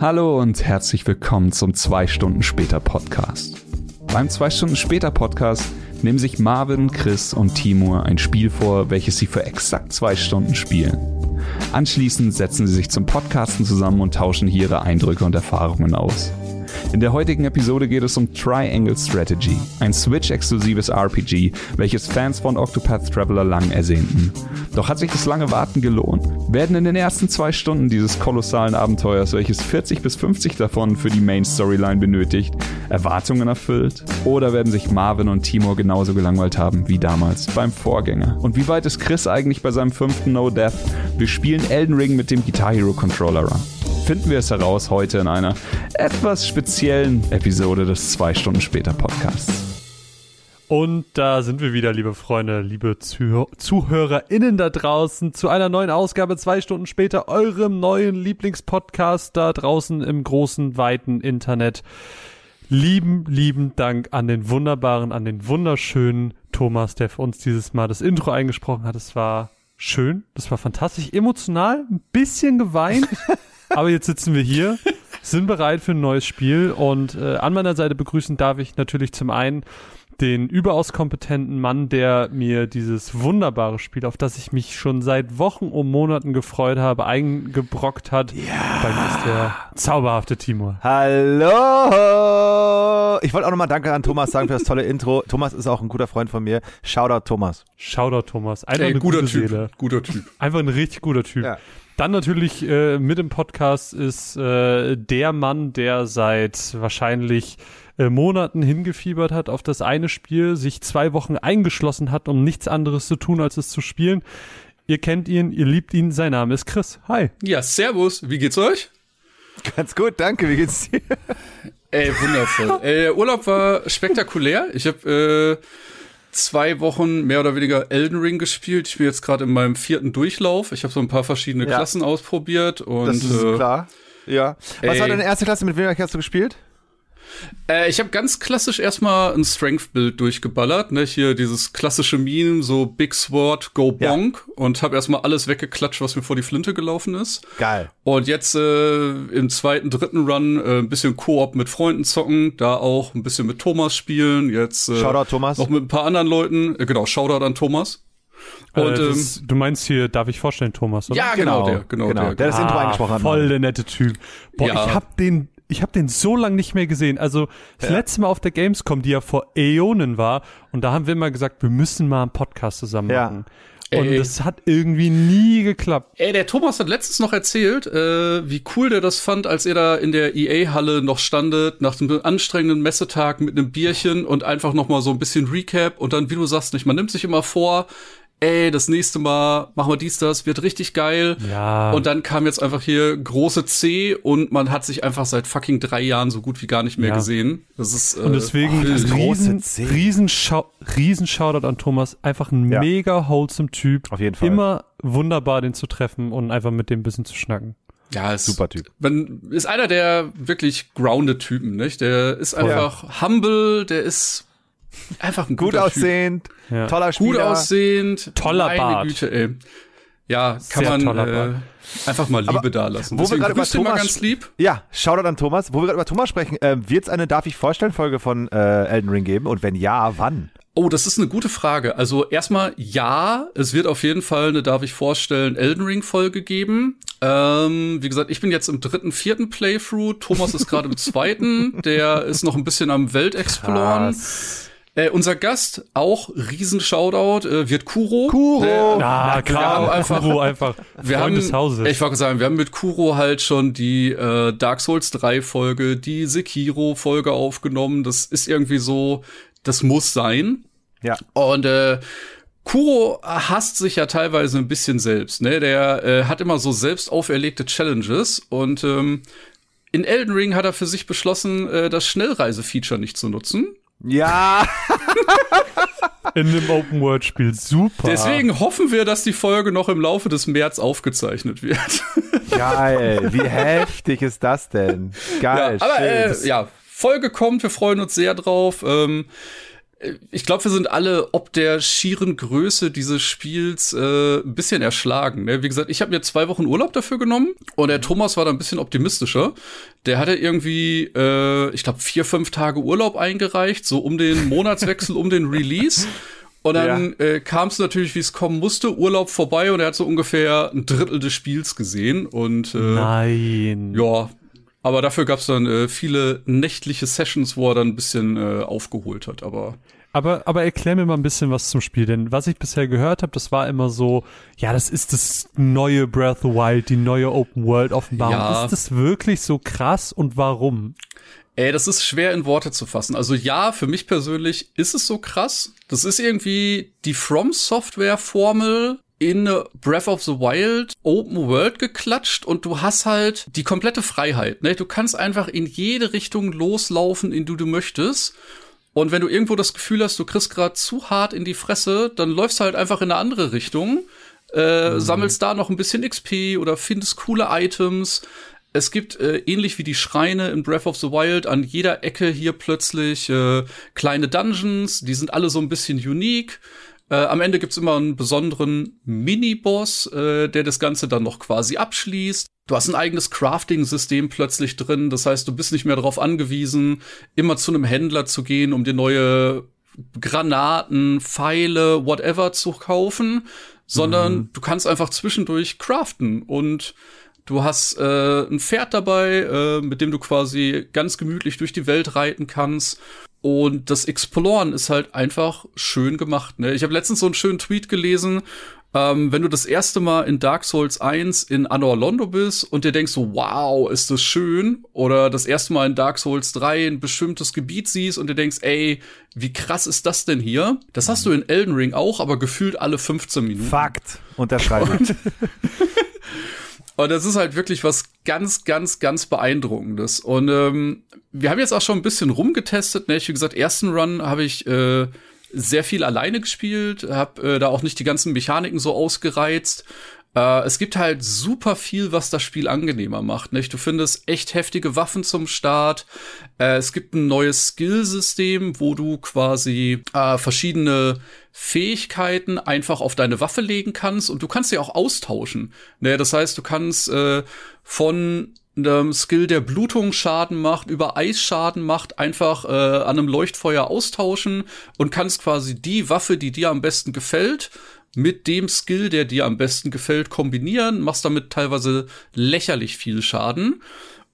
Hallo und herzlich willkommen zum 2 Stunden später Podcast. Beim 2 Stunden später Podcast nehmen sich Marvin, Chris und Timur ein Spiel vor, welches sie für exakt zwei Stunden spielen. Anschließend setzen sie sich zum Podcasten zusammen und tauschen hier ihre Eindrücke und Erfahrungen aus. In der heutigen Episode geht es um Triangle Strategy, ein Switch-exklusives RPG, welches Fans von Octopath Traveler lang ersehnten. Doch hat sich das lange Warten gelohnt? Werden in den ersten zwei Stunden dieses kolossalen Abenteuers, welches 40 bis 50 davon für die Main Storyline benötigt, Erwartungen erfüllt? Oder werden sich Marvin und Timur genauso gelangweilt haben wie damals beim Vorgänger? Und wie weit ist Chris eigentlich bei seinem fünften No Death? Wir spielen Elden Ring mit dem Guitar Hero Controller Run finden wir es heraus heute in einer etwas speziellen Episode des zwei Stunden später Podcasts. Und da sind wir wieder, liebe Freunde, liebe Zuh ZuhörerInnen da draußen, zu einer neuen Ausgabe zwei Stunden später, eurem neuen Lieblingspodcast da draußen im großen, weiten Internet. Lieben, lieben Dank an den wunderbaren, an den wunderschönen Thomas, der für uns dieses Mal das Intro eingesprochen hat. Es war schön, das war fantastisch, emotional, ein bisschen geweint. Aber jetzt sitzen wir hier, sind bereit für ein neues Spiel und äh, an meiner Seite begrüßen darf ich natürlich zum einen den überaus kompetenten Mann, der mir dieses wunderbare Spiel, auf das ich mich schon seit Wochen und Monaten gefreut habe, eingebrockt hat. Ja. Bei mir ist der zauberhafte Timur. Hallo! Ich wollte auch nochmal Danke an Thomas sagen für das tolle Intro. Thomas ist auch ein guter Freund von mir. Shoutout Thomas. Shoutout Thomas. Einfach Ey, eine guter gute Typ. Seele. Guter Typ. Einfach ein richtig guter Typ. Ja. Dann natürlich äh, mit im Podcast ist äh, der Mann, der seit wahrscheinlich äh, Monaten hingefiebert hat auf das eine Spiel, sich zwei Wochen eingeschlossen hat, um nichts anderes zu tun, als es zu spielen. Ihr kennt ihn, ihr liebt ihn, sein Name ist Chris. Hi. Ja, servus. Wie geht's euch? Ganz gut, danke. Wie geht's dir? Ey, wundervoll. Ey, der Urlaub war spektakulär. Ich habe äh, zwei Wochen mehr oder weniger Elden Ring gespielt. Ich bin jetzt gerade in meinem vierten Durchlauf. Ich habe so ein paar verschiedene Ja. Klassen ausprobiert und Das ist äh, klar. Ja. Was ey. war deine erste Klasse? Mit wem hast du gespielt? Äh, ich habe ganz klassisch erstmal ein Strength-Bild durchgeballert, ne? Hier dieses klassische Meme, so Big Sword, Go Ja. Bonk und habe erstmal alles weggeklatscht, was mir vor die Flinte gelaufen ist. Geil. Und jetzt äh, im zweiten, dritten Run äh, ein bisschen Koop mit Freunden zocken, da auch ein bisschen mit Thomas spielen. Jetzt äh, Shoutout Thomas. noch mit ein paar anderen Leuten. Äh, genau, Shoutout an Thomas. Und äh, ähm, das, du meinst hier, darf ich vorstellen, Thomas, oder? ja, genau, der, genau, der. Der das Intro eingesprochen hat. Voll der nette Typ. Boah, Ja. ich hab den, ich hab den so lang nicht mehr gesehen. Also das Ja. letzte Mal auf der Gamescom, die ja vor Äonen war, und da haben wir immer gesagt, wir müssen mal einen Podcast zusammen Ja. machen. Und Ey. das hat irgendwie nie geklappt. Ey, der Thomas hat letztens noch erzählt, äh, wie cool der das fand, als er da in der EA-Halle noch standet, nach einem anstrengenden Messetag mit einem Bierchen und einfach noch mal so ein bisschen Recap und dann, wie du sagst, nicht, man nimmt sich immer vor, ey, das nächste Mal machen wir dies, das, wird richtig geil. Ja. Und dann kam jetzt einfach hier große C und man hat sich einfach seit fucking drei Jahren so gut wie gar nicht mehr Ja. gesehen. Das ist äh, Und deswegen große riesen, C. riesen, riesen Shoutout an Thomas. Einfach ein Ja. mega wholesome Typ. Auf jeden Fall. Immer wunderbar, den zu treffen und einfach mit dem ein bisschen zu schnacken. Ja, ist Super Typ. Man ist einer der wirklich grounded Typen, nicht? Der ist einfach humble, der ist einfach ein Gut aussehend, Ja. toller Spieler. gut aussehend, Toller meine Bart. Güte, ey. Ja, kann Sehr man äh, einfach mal Liebe da lassen. wo wir Deswegen gerade über Thomas- ganz lieb. Ja, Shoutout an Thomas. Wo wir gerade über Thomas sprechen, äh, wird es eine Darf ich vorstellen Folge von äh, Elden Ring geben? Und wenn ja, wann? Oh, das ist eine gute Frage. Also erstmal ja, es wird auf jeden Fall eine, darf ich vorstellen, Elden Ring Folge geben. Ähm, wie gesagt, ich bin jetzt im dritten, vierten Playthrough. Thomas ist gerade im zweiten. Der ist noch ein bisschen am Weltexploren. Äh, unser Gast, auch riesen Shoutout, äh, wird Kuro. Kuro! Der, Ja, wir klar. haben einfach- Kuro einfach. wir Freund haben, des Hauses. ich wollte sagen, wir haben mit Kuro halt schon die äh, Dark Souls 3 Folge, die Sekiro Folge aufgenommen. Das ist irgendwie so, das muss sein. Ja. Und äh, Kuro hasst sich ja teilweise ein bisschen selbst. Ne? Der äh, hat immer so selbst auferlegte Challenges und ähm, in Elden Ring hat er für sich beschlossen, äh, das Schnellreise-Feature nicht zu nutzen. Ja, in einem Open-World-Spiel. Super. Deswegen hoffen wir, dass die Folge noch im Laufe des März aufgezeichnet wird. geil. Wie heftig ist das denn? Ja, Geil. aber schön. äh, ja, Folge kommt, wir freuen uns sehr drauf. Ähm, ich glaube, wir sind alle ob der schieren Größe dieses Spiels äh, ein bisschen erschlagen. Ne? Wie gesagt, ich habe mir zwei Wochen Urlaub dafür genommen und der Thomas war da ein bisschen optimistischer. Der hatte irgendwie, äh, ich glaube, vier, fünf Tage Urlaub eingereicht, so um den Monatswechsel, um den Release. Und dann ja. äh, kam es natürlich, wie es kommen musste, Urlaub vorbei und er hat so ungefähr ein Drittel des Spiels gesehen. Und äh, Nein. Ja, aber dafür gab es dann äh, viele nächtliche Sessions, wo er dann ein bisschen äh, aufgeholt hat. Aber aber, aber erklär mir mal ein bisschen was zum Spiel, denn was ich bisher gehört habe, das war immer so, ja, das ist das neue Breath of the Wild, die neue Open World Offenbarung. Ja. Ist das wirklich so krass und warum? Ey, das ist schwer in Worte zu fassen. Also ja, für mich persönlich ist es so krass. Das ist irgendwie die From Software Formel in Breath of the Wild Open World geklatscht und du hast halt die komplette Freiheit. Ne? Du kannst einfach in jede Richtung loslaufen, in die du möchtest. Und wenn du irgendwo das Gefühl hast, du kriegst gerade zu hart in die Fresse, dann läufst du halt einfach in eine andere Richtung, äh, mhm. sammelst da noch ein bisschen XP oder findest coole Items. Es gibt äh, ähnlich wie die Schreine in Breath of the Wild an jeder Ecke hier plötzlich äh, kleine Dungeons, die sind alle so ein bisschen unique. Äh, am Ende gibt's immer einen besonderen Mini-Boss, äh, der das Ganze dann noch quasi abschließt. Du hast ein eigenes Crafting-System plötzlich drin. Das heißt, du bist nicht mehr darauf angewiesen, immer zu einem Händler zu gehen, um dir neue Granaten, Pfeile, whatever zu kaufen, sondern mhm. du kannst einfach zwischendurch craften und du hast äh, ein Pferd dabei, äh, mit dem du quasi ganz gemütlich durch die Welt reiten kannst und das Exploren ist halt einfach schön gemacht. Ne? Ich habe letztens so einen schönen Tweet gelesen, ähm, wenn du das erste Mal in Dark Souls 1 in Anor Londo bist und dir denkst so, wow, ist das schön, oder das erste Mal in Dark Souls 3 ein bestimmtes Gebiet siehst und dir denkst, ey, wie krass ist das denn hier? Das hast du in Elden Ring auch, aber gefühlt alle 15 Minuten. Fakt. Unterschreibe. Und das ist halt wirklich was ganz, ganz, ganz beeindruckendes. Und ähm, wir haben jetzt auch schon ein bisschen rumgetestet. Ne? Ich wie gesagt, ersten Run habe ich äh, sehr viel alleine gespielt, habe äh, da auch nicht die ganzen Mechaniken so ausgereizt. Äh, es gibt halt super viel, was das Spiel angenehmer macht. Nicht? Du findest echt heftige Waffen zum Start. Äh, es gibt ein neues Skillsystem, wo du quasi äh, verschiedene Fähigkeiten einfach auf deine Waffe legen kannst und du kannst sie auch austauschen. Ne? Das heißt, du kannst äh, von einem Skill, der Blutung Schaden macht, über Eisschaden macht, einfach äh, an einem Leuchtfeuer austauschen und kannst quasi die Waffe, die dir am besten gefällt, mit dem Skill, der dir am besten gefällt, kombinieren, machst damit teilweise lächerlich viel Schaden.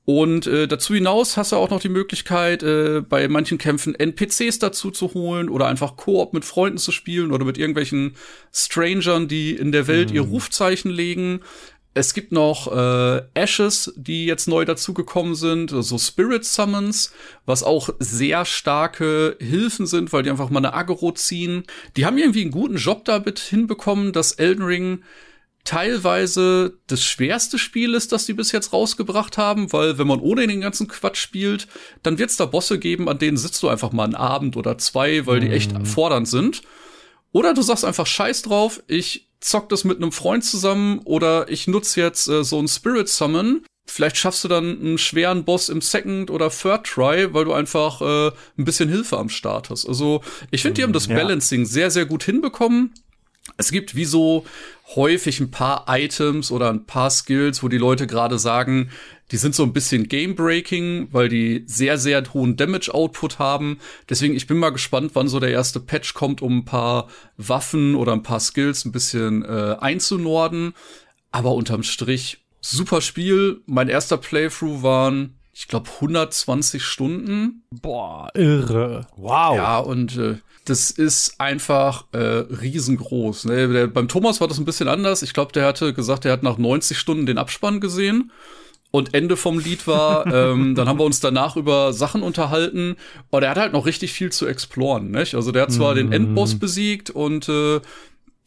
Und äh, dazu hinaus hast du auch noch die Möglichkeit, äh, bei manchen Kämpfen NPCs dazu zu holen oder einfach Koop mit Freunden zu spielen oder mit irgendwelchen Strangern, die in der Welt mhm. ihr Rufzeichen legen. Es gibt noch äh, Ashes, die jetzt neu dazugekommen sind, so also Spirit Summons, was auch sehr starke Hilfen sind, weil die einfach mal eine Aggro ziehen. Die haben irgendwie einen guten Job damit hinbekommen, dass Elden Ring teilweise das schwerste Spiel ist, das die bis jetzt rausgebracht haben, weil wenn man ohne den ganzen Quatsch spielt, dann wird es da Bosse geben, an denen sitzt du einfach mal einen Abend oder zwei, weil die echt mhm. fordernd sind. Oder du sagst einfach Scheiß drauf, ich zock das mit einem Freund zusammen oder ich nutze jetzt äh, so ein Spirit Summon. Vielleicht schaffst du dann einen schweren Boss im Second oder Third Try, weil du einfach äh, ein bisschen Hilfe am Start hast. Also ich finde, die haben das ja. Balancing sehr, sehr gut hinbekommen. Es gibt wie so häufig ein paar Items oder ein paar Skills, wo die Leute gerade sagen, die sind so ein bisschen Game-Breaking, weil die sehr, sehr hohen Damage-Output haben. Deswegen, ich bin mal gespannt, wann so der erste Patch kommt, um ein paar Waffen oder ein paar Skills ein bisschen äh, einzunorden. Aber unterm Strich, super Spiel. Mein erster Playthrough waren, ich glaube, 120 Stunden. Boah, irre. Wow. Ja, und äh, das ist einfach äh, riesengroß. Ne? Der, beim Thomas war das ein bisschen anders. Ich glaube, der hatte gesagt, er hat nach 90 Stunden den Abspann gesehen. Und Ende vom Lied war, ähm, dann haben wir uns danach über Sachen unterhalten. Und er hat halt noch richtig viel zu exploren. Nicht? Also der hat zwar mm den Endboss besiegt und äh,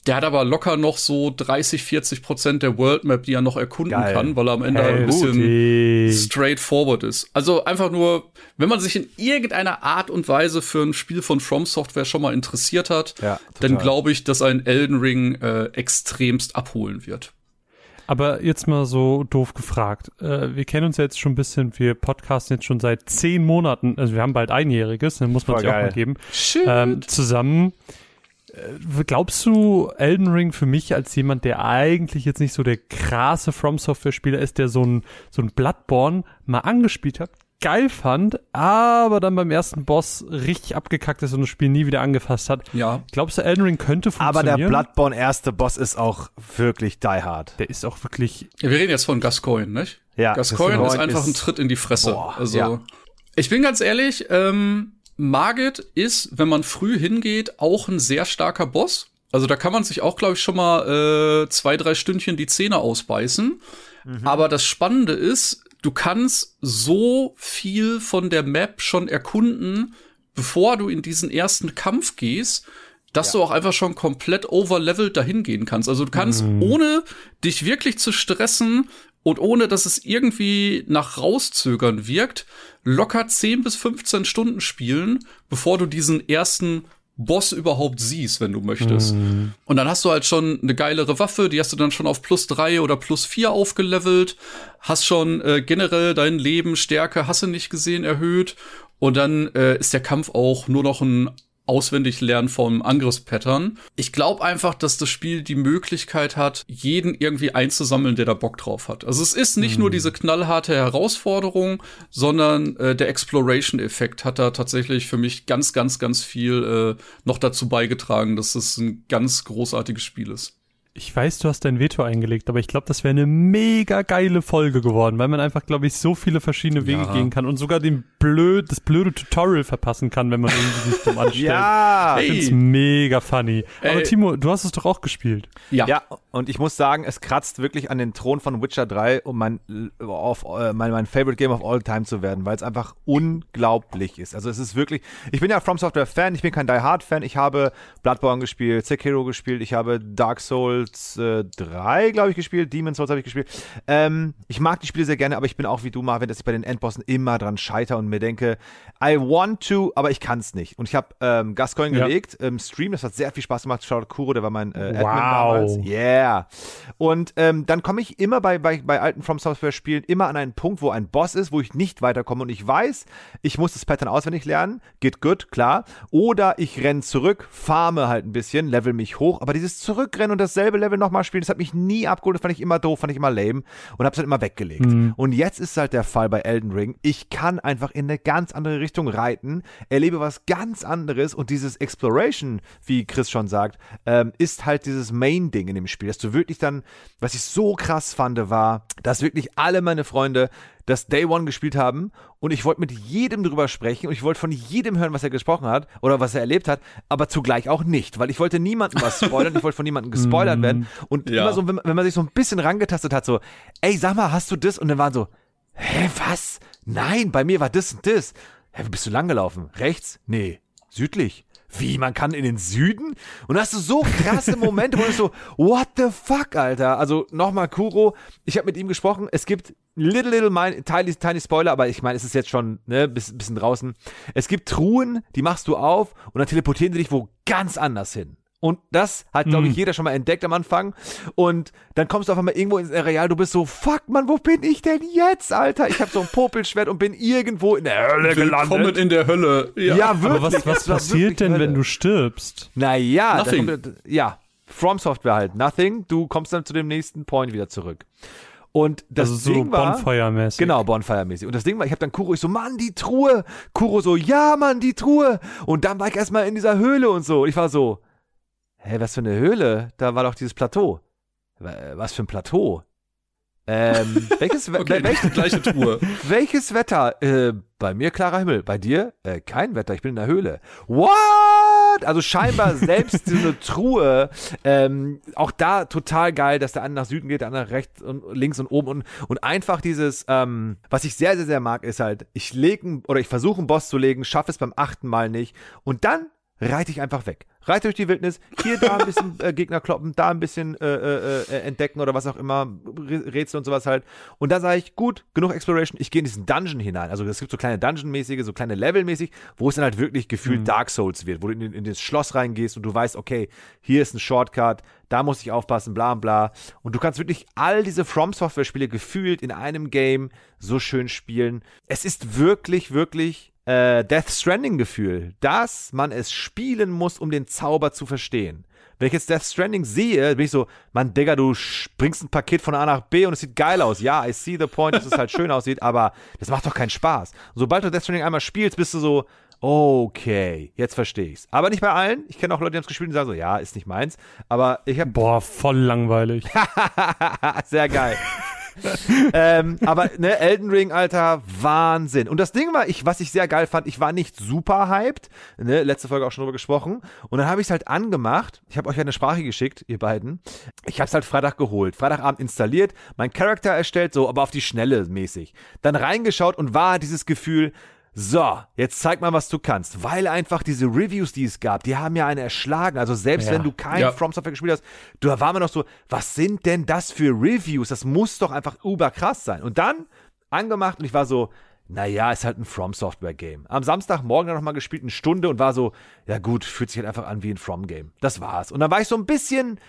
der hat aber locker noch so 30, 40 Prozent der World Map, die er noch erkunden Geil. kann, weil er am Ende hey, ein bisschen straightforward ist. Also einfach nur, wenn man sich in irgendeiner Art und Weise für ein Spiel von From Software schon mal interessiert hat, ja, dann glaube ich, dass ein Elden Ring äh, extremst abholen wird. Aber jetzt mal so doof gefragt. Äh, wir kennen uns ja jetzt schon ein bisschen, wir podcasten jetzt schon seit zehn Monaten, also wir haben bald einjähriges, dann muss man Voll sich auch mal geben, Shit. ähm, zusammen. Äh, Glaubst du, Elden Ring für mich als jemand, der eigentlich jetzt nicht so der krasse From Software Spieler ist, der so ein, so ein Bloodborne mal angespielt hat, geil fand, aber dann beim ersten Boss richtig abgekackt ist und das Spiel nie wieder angefasst hat. ja. Glaubst du, Elden Ring könnte Aber funktionieren? der Bloodborne erste Boss ist auch wirklich die hard. der ist auch wirklich Wir reden jetzt von Gascoigne, nicht? Ja, Gascoigne ist einfach ein ist- Tritt in die Fresse. Boah, also, ja. ich bin ganz ehrlich, ähm, Margit ist, wenn man früh hingeht, auch ein sehr starker Boss. Also da kann man sich auch, glaube ich, schon mal äh, zwei, drei Stündchen die Zähne ausbeißen. Aber das Spannende ist, du kannst so viel von der Map schon erkunden, bevor du in diesen ersten Kampf gehst, dass du auch einfach schon komplett overlevelt dahin gehen kannst. Also du kannst, ohne dich wirklich zu stressen und ohne, dass es irgendwie nach rauszögern wirkt, locker 10 bis 15 Stunden spielen, bevor du diesen ersten Boss überhaupt siehst, wenn du möchtest. Und dann hast du halt schon eine geilere Waffe, die hast du dann schon auf plus drei oder plus vier aufgelevelt, hast schon äh, generell dein Leben, Stärke, Hasse nicht gesehen, erhöht. Und dann äh, ist der Kampf auch nur noch ein auswendig lernen vom Angriffspattern. Ich glaube einfach, dass das Spiel die Möglichkeit hat, jeden irgendwie einzusammeln, der da Bock drauf hat. Also es ist nicht nur diese knallharte Herausforderung, sondern äh, der Exploration-Effekt hat da tatsächlich für mich ganz, ganz, ganz viel äh, noch dazu beigetragen, dass es ein ganz großartiges Spiel ist. Ich weiß, du hast dein Veto eingelegt, aber ich glaube, das wäre eine mega geile Folge geworden, weil man einfach, glaube ich, so viele verschiedene Wege Ja. gehen kann und sogar den blöd, das blöde Tutorial verpassen kann, wenn man irgendwie sich dumm anstellt. Ja! Ich Ey. find's mega funny. Aber Ey. Timo, du hast es doch auch gespielt. Ja, und ich muss sagen, es kratzt wirklich an den Thron von Witcher 3, um mein, auf, äh, mein, mein Favorite Game of All Time zu werden, weil es einfach unglaublich ist. Also es ist wirklich, ich bin ja From Software Fan, ich bin kein Die Hard Fan, ich habe Bloodborne gespielt, Sekiro gespielt, ich habe Dark Souls äh, 3, glaube ich, gespielt, Demon's Souls habe ich gespielt. Ähm, ich mag die Spiele sehr gerne, aber ich bin auch wie du, Marvin, dass ich bei den Endbossen immer dran scheitere und mir denke, I want to, aber ich kann es nicht. Und ich habe ähm, Gascoigne Ja. gelegt im Stream, das hat sehr viel Spaß gemacht. Shoutout Kuro, der war mein äh, Admin Wow. damals. Yeah. Und ähm, dann komme ich immer bei, bei, bei alten From Software Spielen immer an einen Punkt, wo ein Boss ist, wo ich nicht weiterkomme und ich weiß, ich muss das Pattern auswendig lernen, geht gut, klar. Oder ich renne zurück, farme halt ein bisschen, level mich hoch, aber dieses Zurückrennen und dasselbe Level nochmal spielen, das hat mich nie abgeholt, das fand ich immer doof, fand ich immer lame und hab's halt immer weggelegt. Und jetzt ist halt der Fall bei Elden Ring, ich kann einfach in eine ganz andere Richtung reiten, erlebe was ganz anderes und dieses Exploration, wie Chris schon sagt, ähm, ist halt dieses Main-Ding in dem Spiel, dass du wirklich dann, was ich so krass fand, war, dass wirklich alle meine Freunde das Day One gespielt haben und ich wollte mit jedem drüber sprechen und ich wollte von jedem hören, was er gesprochen hat oder was er erlebt hat, aber zugleich auch nicht, weil ich wollte niemandem was spoilern, ich wollte von niemandem gespoilert werden und Ja. immer so, wenn, wenn man sich so ein bisschen rangetastet hat, so, ey, sag mal, hast du das? Und dann waren so, hä, was? Nein, bei mir war das und das. Hä, wie bist du lang gelaufen? Rechts? Nee. Südlich? Wie, man kann in den Süden? Und da hast du so krasse Momente, wo du so, what the fuck, Alter? Also nochmal, Kuro, ich habe mit ihm gesprochen, es gibt little, little, mein, tiny, tiny Spoiler, aber ich meine, es ist jetzt schon, ne, bis, bisschen draußen. Es gibt Truhen, die machst du auf und dann teleportieren sie dich wo ganz anders hin. Und das hat, glaube ich, jeder schon mal entdeckt am Anfang. Und dann kommst du auf einmal irgendwo ins Areal, du bist so, fuck, Mann, wo bin ich denn jetzt, Alter? Ich habe so ein Popelschwert und bin irgendwo in der Hölle Willkommen gelandet. in der Hölle. Ja. Ja, wirklich. Aber was, was das passiert denn, Hölle. wenn du stirbst? Naja, Nothing. kommt- ja, From Software halt, nothing. Du kommst dann zu dem nächsten Point wieder zurück. Und das also so Ding war, Bonfire-mäßig. Genau, Bonfire-mäßig. Und das Ding war, ich habe dann Kuro, ich so, Mann, die Truhe. Kuro so, ja, Mann, die Truhe. Und dann war ich erstmal in dieser Höhle und so. Und ich war so, hä, was für eine Höhle? Da war doch dieses Plateau. Wa- Was für ein Plateau? Ähm, welches, we- Okay, welches, gleiche Tour. welches Wetter? Äh, bei mir klarer Himmel. Bei dir? Äh, kein Wetter. Ich bin in der Höhle. What? Also scheinbar selbst diese Truhe, ähm, auch da total geil, dass der eine nach Süden geht, der andere nach rechts und links und oben und, und einfach dieses, ähm, was ich sehr, sehr, sehr mag, ist halt, ich lege oder ich versuche einen Boss zu legen, schaffe es beim achten Mal nicht und dann reite ich einfach weg. Reit durch die Wildnis, hier da ein bisschen äh, Gegner kloppen, da ein bisschen äh, äh, äh, entdecken oder was auch immer, Rätsel und sowas halt. Und da sage ich, gut, genug Exploration, ich gehe in diesen Dungeon hinein. Also es gibt so kleine Dungeon-mäßige, so kleine Level-mäßig, wo es dann halt wirklich gefühlt mhm. Dark Souls wird, wo du in, in, das Schloss reingehst und du weißt, okay, hier ist ein Shortcut, da muss ich aufpassen, bla bla. Und du kannst wirklich all diese From Software-Spiele gefühlt in einem Game so schön spielen. Es ist wirklich, wirklich äh, Death Stranding-Gefühl, dass man es spielen muss, um den Zauber zu verstehen. Wenn ich jetzt Death Stranding sehe, bin ich so, Mann, Digga, du springst ein Paket von A nach B und es sieht geil aus. Ja, I see the point, dass es halt schön aussieht, aber das macht doch keinen Spaß. Und sobald du Death Stranding einmal spielst, bist du so, okay, jetzt verstehe ich's. Aber nicht bei allen. Ich kenne auch Leute, die haben es gespielt und sagen so, ja, ist nicht meins. Aber ich habe Boah, voll langweilig. Sehr geil ähm, aber ne, Elden Ring, Alter, Wahnsinn. Und das Ding war, ich, was ich sehr geil fand, ich war nicht super hyped. Ne, letzte Folge auch schon drüber gesprochen. Und dann habe ich es halt angemacht. Ich habe euch eine Sprache geschickt, ihr beiden. Ich habe es halt Freitag geholt, Freitagabend installiert, mein Charakter erstellt, so, aber auf die Schnelle mäßig. Dann reingeschaut und war dieses Gefühl, so, jetzt zeig mal, was du kannst. Weil einfach diese Reviews, die es gab, die haben ja einen erschlagen. Also selbst ja. wenn du kein ja. From Software gespielt hast, du war mir noch so, was sind denn das für Reviews? Das muss doch einfach überkrass sein. Und dann angemacht und ich war so, naja, ist halt ein From Software Game. Am Samstagmorgen dann nochmal gespielt, eine Stunde und war so, ja gut, fühlt sich halt einfach an wie ein From Game. Das war's. Und dann war ich so ein bisschen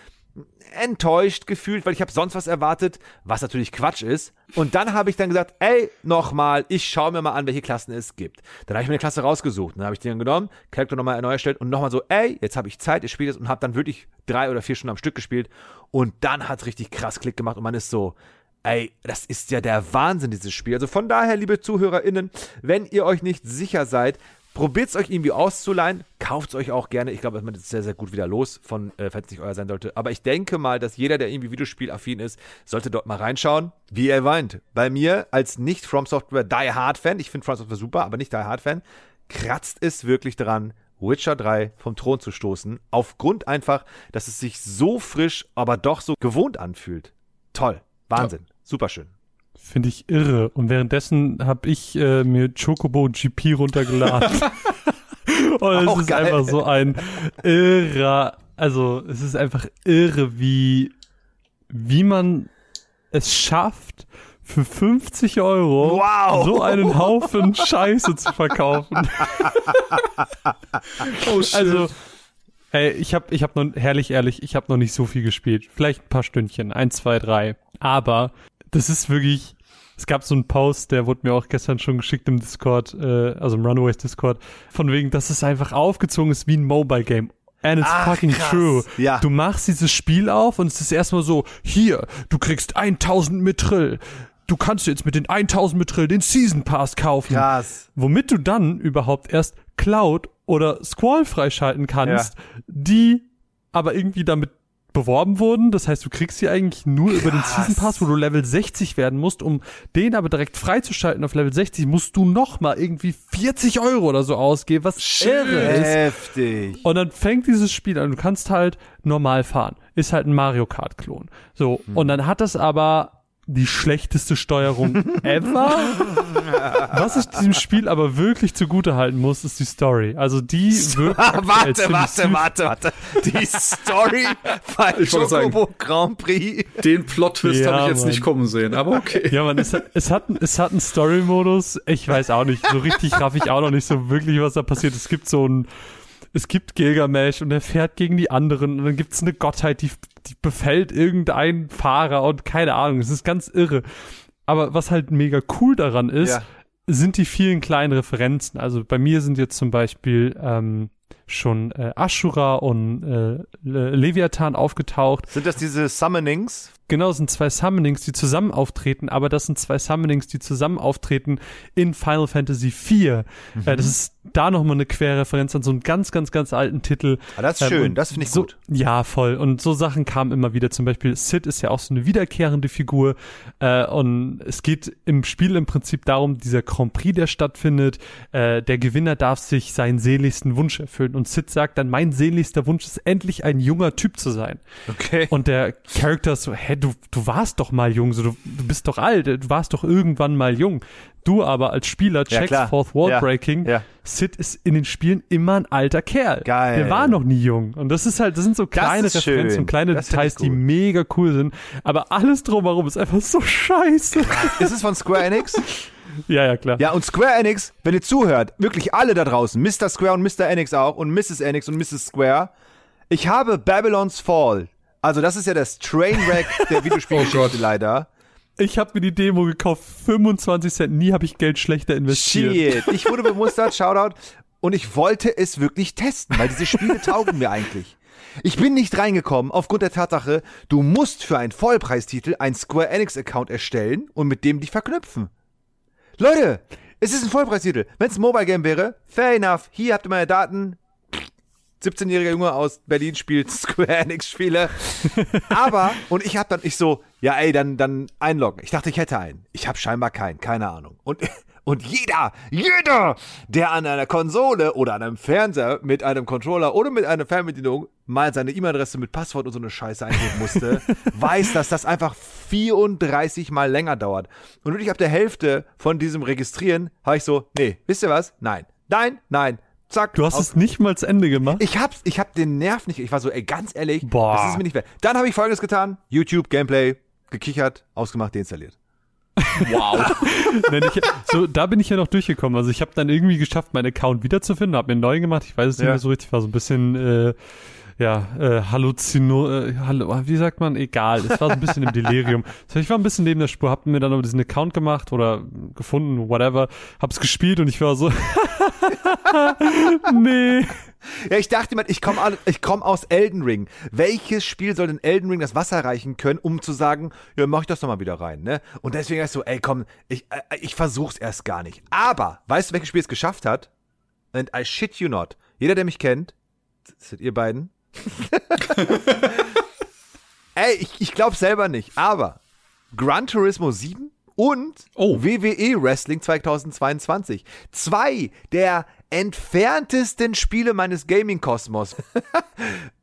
enttäuscht gefühlt, weil ich habe sonst was erwartet, was natürlich Quatsch ist. Und dann habe ich dann gesagt, ey, nochmal, ich schaue mir mal an, welche Klassen es gibt. Dann habe ich mir eine Klasse rausgesucht. Dann habe ich die dann genommen, Charakter nochmal neu erstellt und nochmal so, ey, jetzt habe ich Zeit, ich spiele das und habe dann wirklich drei oder vier Stunden am Stück gespielt. Und dann hat es richtig krass Klick gemacht und man ist so, Ey, das ist ja der Wahnsinn, dieses Spiel. Also von daher, liebe ZuhörerInnen, wenn ihr euch nicht sicher seid, Probiert es euch irgendwie auszuleihen. Kauft es euch auch gerne. Ich glaube, man ist sehr, sehr gut wieder los, von, äh, falls es nicht euer sein sollte. Aber ich denke mal, dass jeder, der irgendwie Videospielaffin ist, sollte dort mal reinschauen. Wie er weint. Bei mir als nicht From Software Die Hard Fan, ich finde From Software super, aber nicht Die Hard Fan, kratzt es wirklich dran, Witcher 3 vom Thron zu stoßen. Aufgrund einfach, dass es sich so frisch, aber doch so gewohnt anfühlt. Toll. Wahnsinn. Ja. Superschön. Finde ich irre. Und währenddessen habe ich äh, mir Chocobo GP runtergeladen. Und es ist geil. einfach so ein irrer, also es ist einfach irre, wie, wie man es schafft, für 50 Euro wow. so einen Haufen Scheiße zu verkaufen. oh shit. Also, ey, ich habe ich hab noch, herrlich ehrlich, ich habe noch nicht so viel gespielt. Vielleicht ein paar Stündchen, eins, zwei, drei. Aber das ist wirklich, es gab so einen Post, der wurde mir auch gestern schon geschickt im Discord, äh, also im Runaways Discord, von wegen, dass es einfach aufgezogen ist wie ein Mobile Game. And it's Ach, fucking krass. true. Ja. Du machst dieses Spiel auf und es ist erstmal so, hier, du kriegst 1000 Mithril. Du kannst jetzt mit den 1000 Mithril den Season Pass kaufen. Krass. Womit du dann überhaupt erst Cloud oder Squall freischalten kannst, ja. die aber irgendwie damit beworben wurden. Das heißt, du kriegst sie eigentlich nur Krass. über den Season Pass, wo du Level 60 werden musst. Um den aber direkt freizuschalten auf Level 60, musst du noch mal irgendwie 40 Euro oder so ausgeben, was irre ist. Heftig. Und dann fängt dieses Spiel an. Du kannst halt normal fahren. Ist halt ein Mario Kart Klon. So. Hm. Und dann hat das aber die schlechteste Steuerung ever. Was ich diesem Spiel aber wirklich zugute halten muss, ist die Story. Also die wirkt Warte, warte, warte, warte. Die Story bei Chocobo Grand Prix. Den Plot-Twist ja, habe ich jetzt Mann. nicht kommen sehen, aber okay. Ja, man, es hat, es hat, es hat einen Story-Modus. Ich weiß auch nicht, so richtig raff ich auch noch nicht so wirklich, was da passiert. Es gibt so ein es gibt Gilgamesh und er fährt gegen die anderen und dann gibt es eine Gottheit, die, die befällt irgendeinen Fahrer und keine Ahnung, es ist ganz irre. Aber was halt mega cool daran ist, ja. sind die vielen kleinen Referenzen. Also bei mir sind jetzt zum Beispiel ähm, schon äh, Ashura und äh, Leviathan aufgetaucht. Sind das diese Summonings? Genau, es sind zwei Summonings, die zusammen auftreten, aber das sind zwei Summonings, die zusammen auftreten in Final Fantasy IV. Mhm. Äh, das ist da nochmal eine Querreferenz an so einen ganz, ganz, ganz alten Titel. Ah, das ist ähm, schön, das finde ich so, gut. Ja, voll. Und so Sachen kamen immer wieder. Zum Beispiel Sid ist ja auch so eine wiederkehrende Figur. Äh, und es geht im Spiel im Prinzip darum, dieser Grand Prix, der stattfindet. Äh, der Gewinner darf sich seinen seligsten Wunsch erfüllen. Und Sid sagt dann, mein sehnlichster Wunsch ist endlich ein junger Typ zu sein. Okay. Und der Charakter ist so, hä, du, du warst doch mal jung, so, du, du bist doch alt, du warst doch irgendwann mal jung. Du aber als Spieler Ja, checkst klar. Fourth Wall Ja, Breaking. ja. Sid ist in den Spielen immer ein alter Kerl. Geil. Der war noch nie jung. Und das ist halt, das sind so kleine Referenzen schön. und kleine Das Details, die mega cool sind. Aber alles drumherum ist einfach so scheiße. Ist es von Square Enix? ja, ja, klar. Ja, und Square Enix, wenn ihr zuhört, wirklich alle da draußen, Mr. Square und Mr. Enix auch und Mrs. Enix und Mrs. Square, ich habe Babylon's Fall. Also das ist ja das Trainwreck der Videospielgeschichte Oh leider. Ich habe mir die Demo gekauft, 25 Cent. Nie habe ich Geld schlechter investiert. Shit. Ich wurde bemustert, Shoutout. Und ich wollte es wirklich testen, weil diese Spiele taugen mir eigentlich. Ich bin nicht reingekommen aufgrund der Tatsache, du musst für einen Vollpreistitel einen Square Enix Account erstellen und mit dem dich verknüpfen. Leute, es ist ein Vollpreistitel. Wenn es ein Mobile Game wäre, fair enough. Hier habt ihr meine Daten. 17-jähriger Junge aus Berlin spielt Square Enix Spiele. Aber, und ich hab dann, ich so, ja ey, dann, dann einloggen. Ich dachte, ich hätte einen. Ich habe scheinbar keinen, keine Ahnung. Und, und jeder, jeder, der an einer Konsole oder an einem Fernseher mit einem Controller oder mit einer Fernbedienung mal seine E-Mail-Adresse mit Passwort und so eine Scheiße eingeben musste, weiß, dass das einfach 34 mal länger dauert. Und wirklich ab der Hälfte von diesem Registrieren habe ich so, nee, wisst ihr was? Nein. Nein, nein. Zack. Du hast es nicht mal zu Ende gemacht. ich hab's, ich hab den Nerv nicht. Ich war so, ey, ganz ehrlich, Boah. das ist mir nicht wert. Dann habe ich folgendes getan: YouTube, Gameplay, gekichert, ausgemacht, deinstalliert. Wow. Nein, ich, so, da bin ich ja noch durchgekommen. Also ich habe dann irgendwie geschafft, meinen Account wiederzufinden, habe mir einen neuen gemacht. Ich weiß es nicht Ja. mehr so richtig, war so ein bisschen, äh, ja, äh, Halluzino, äh, hallo, wie sagt man? Egal, es war so ein bisschen im Delirium. Also ich war ein bisschen neben der Spur, hab mir dann aber diesen Account gemacht oder gefunden, whatever, hab's gespielt und ich war so, nee. Ja, ich dachte mir, ich komme komm aus Elden Ring. Welches Spiel soll denn Elden Ring das Wasser reichen können, um zu sagen, ja, mach ich das nochmal wieder rein, ne? Und deswegen ich so, ey, komm, ich, äh, ich versuch's erst gar nicht. Aber, weißt du, welches Spiel es geschafft hat? And I shit you not. Jeder, der mich kennt, seid ihr beiden. ey, ich, ich glaub selber nicht, aber Gran Turismo 7 und Oh. WWE Wrestling 2022. Zwei der entferntesten Spiele meines Gaming-Kosmos.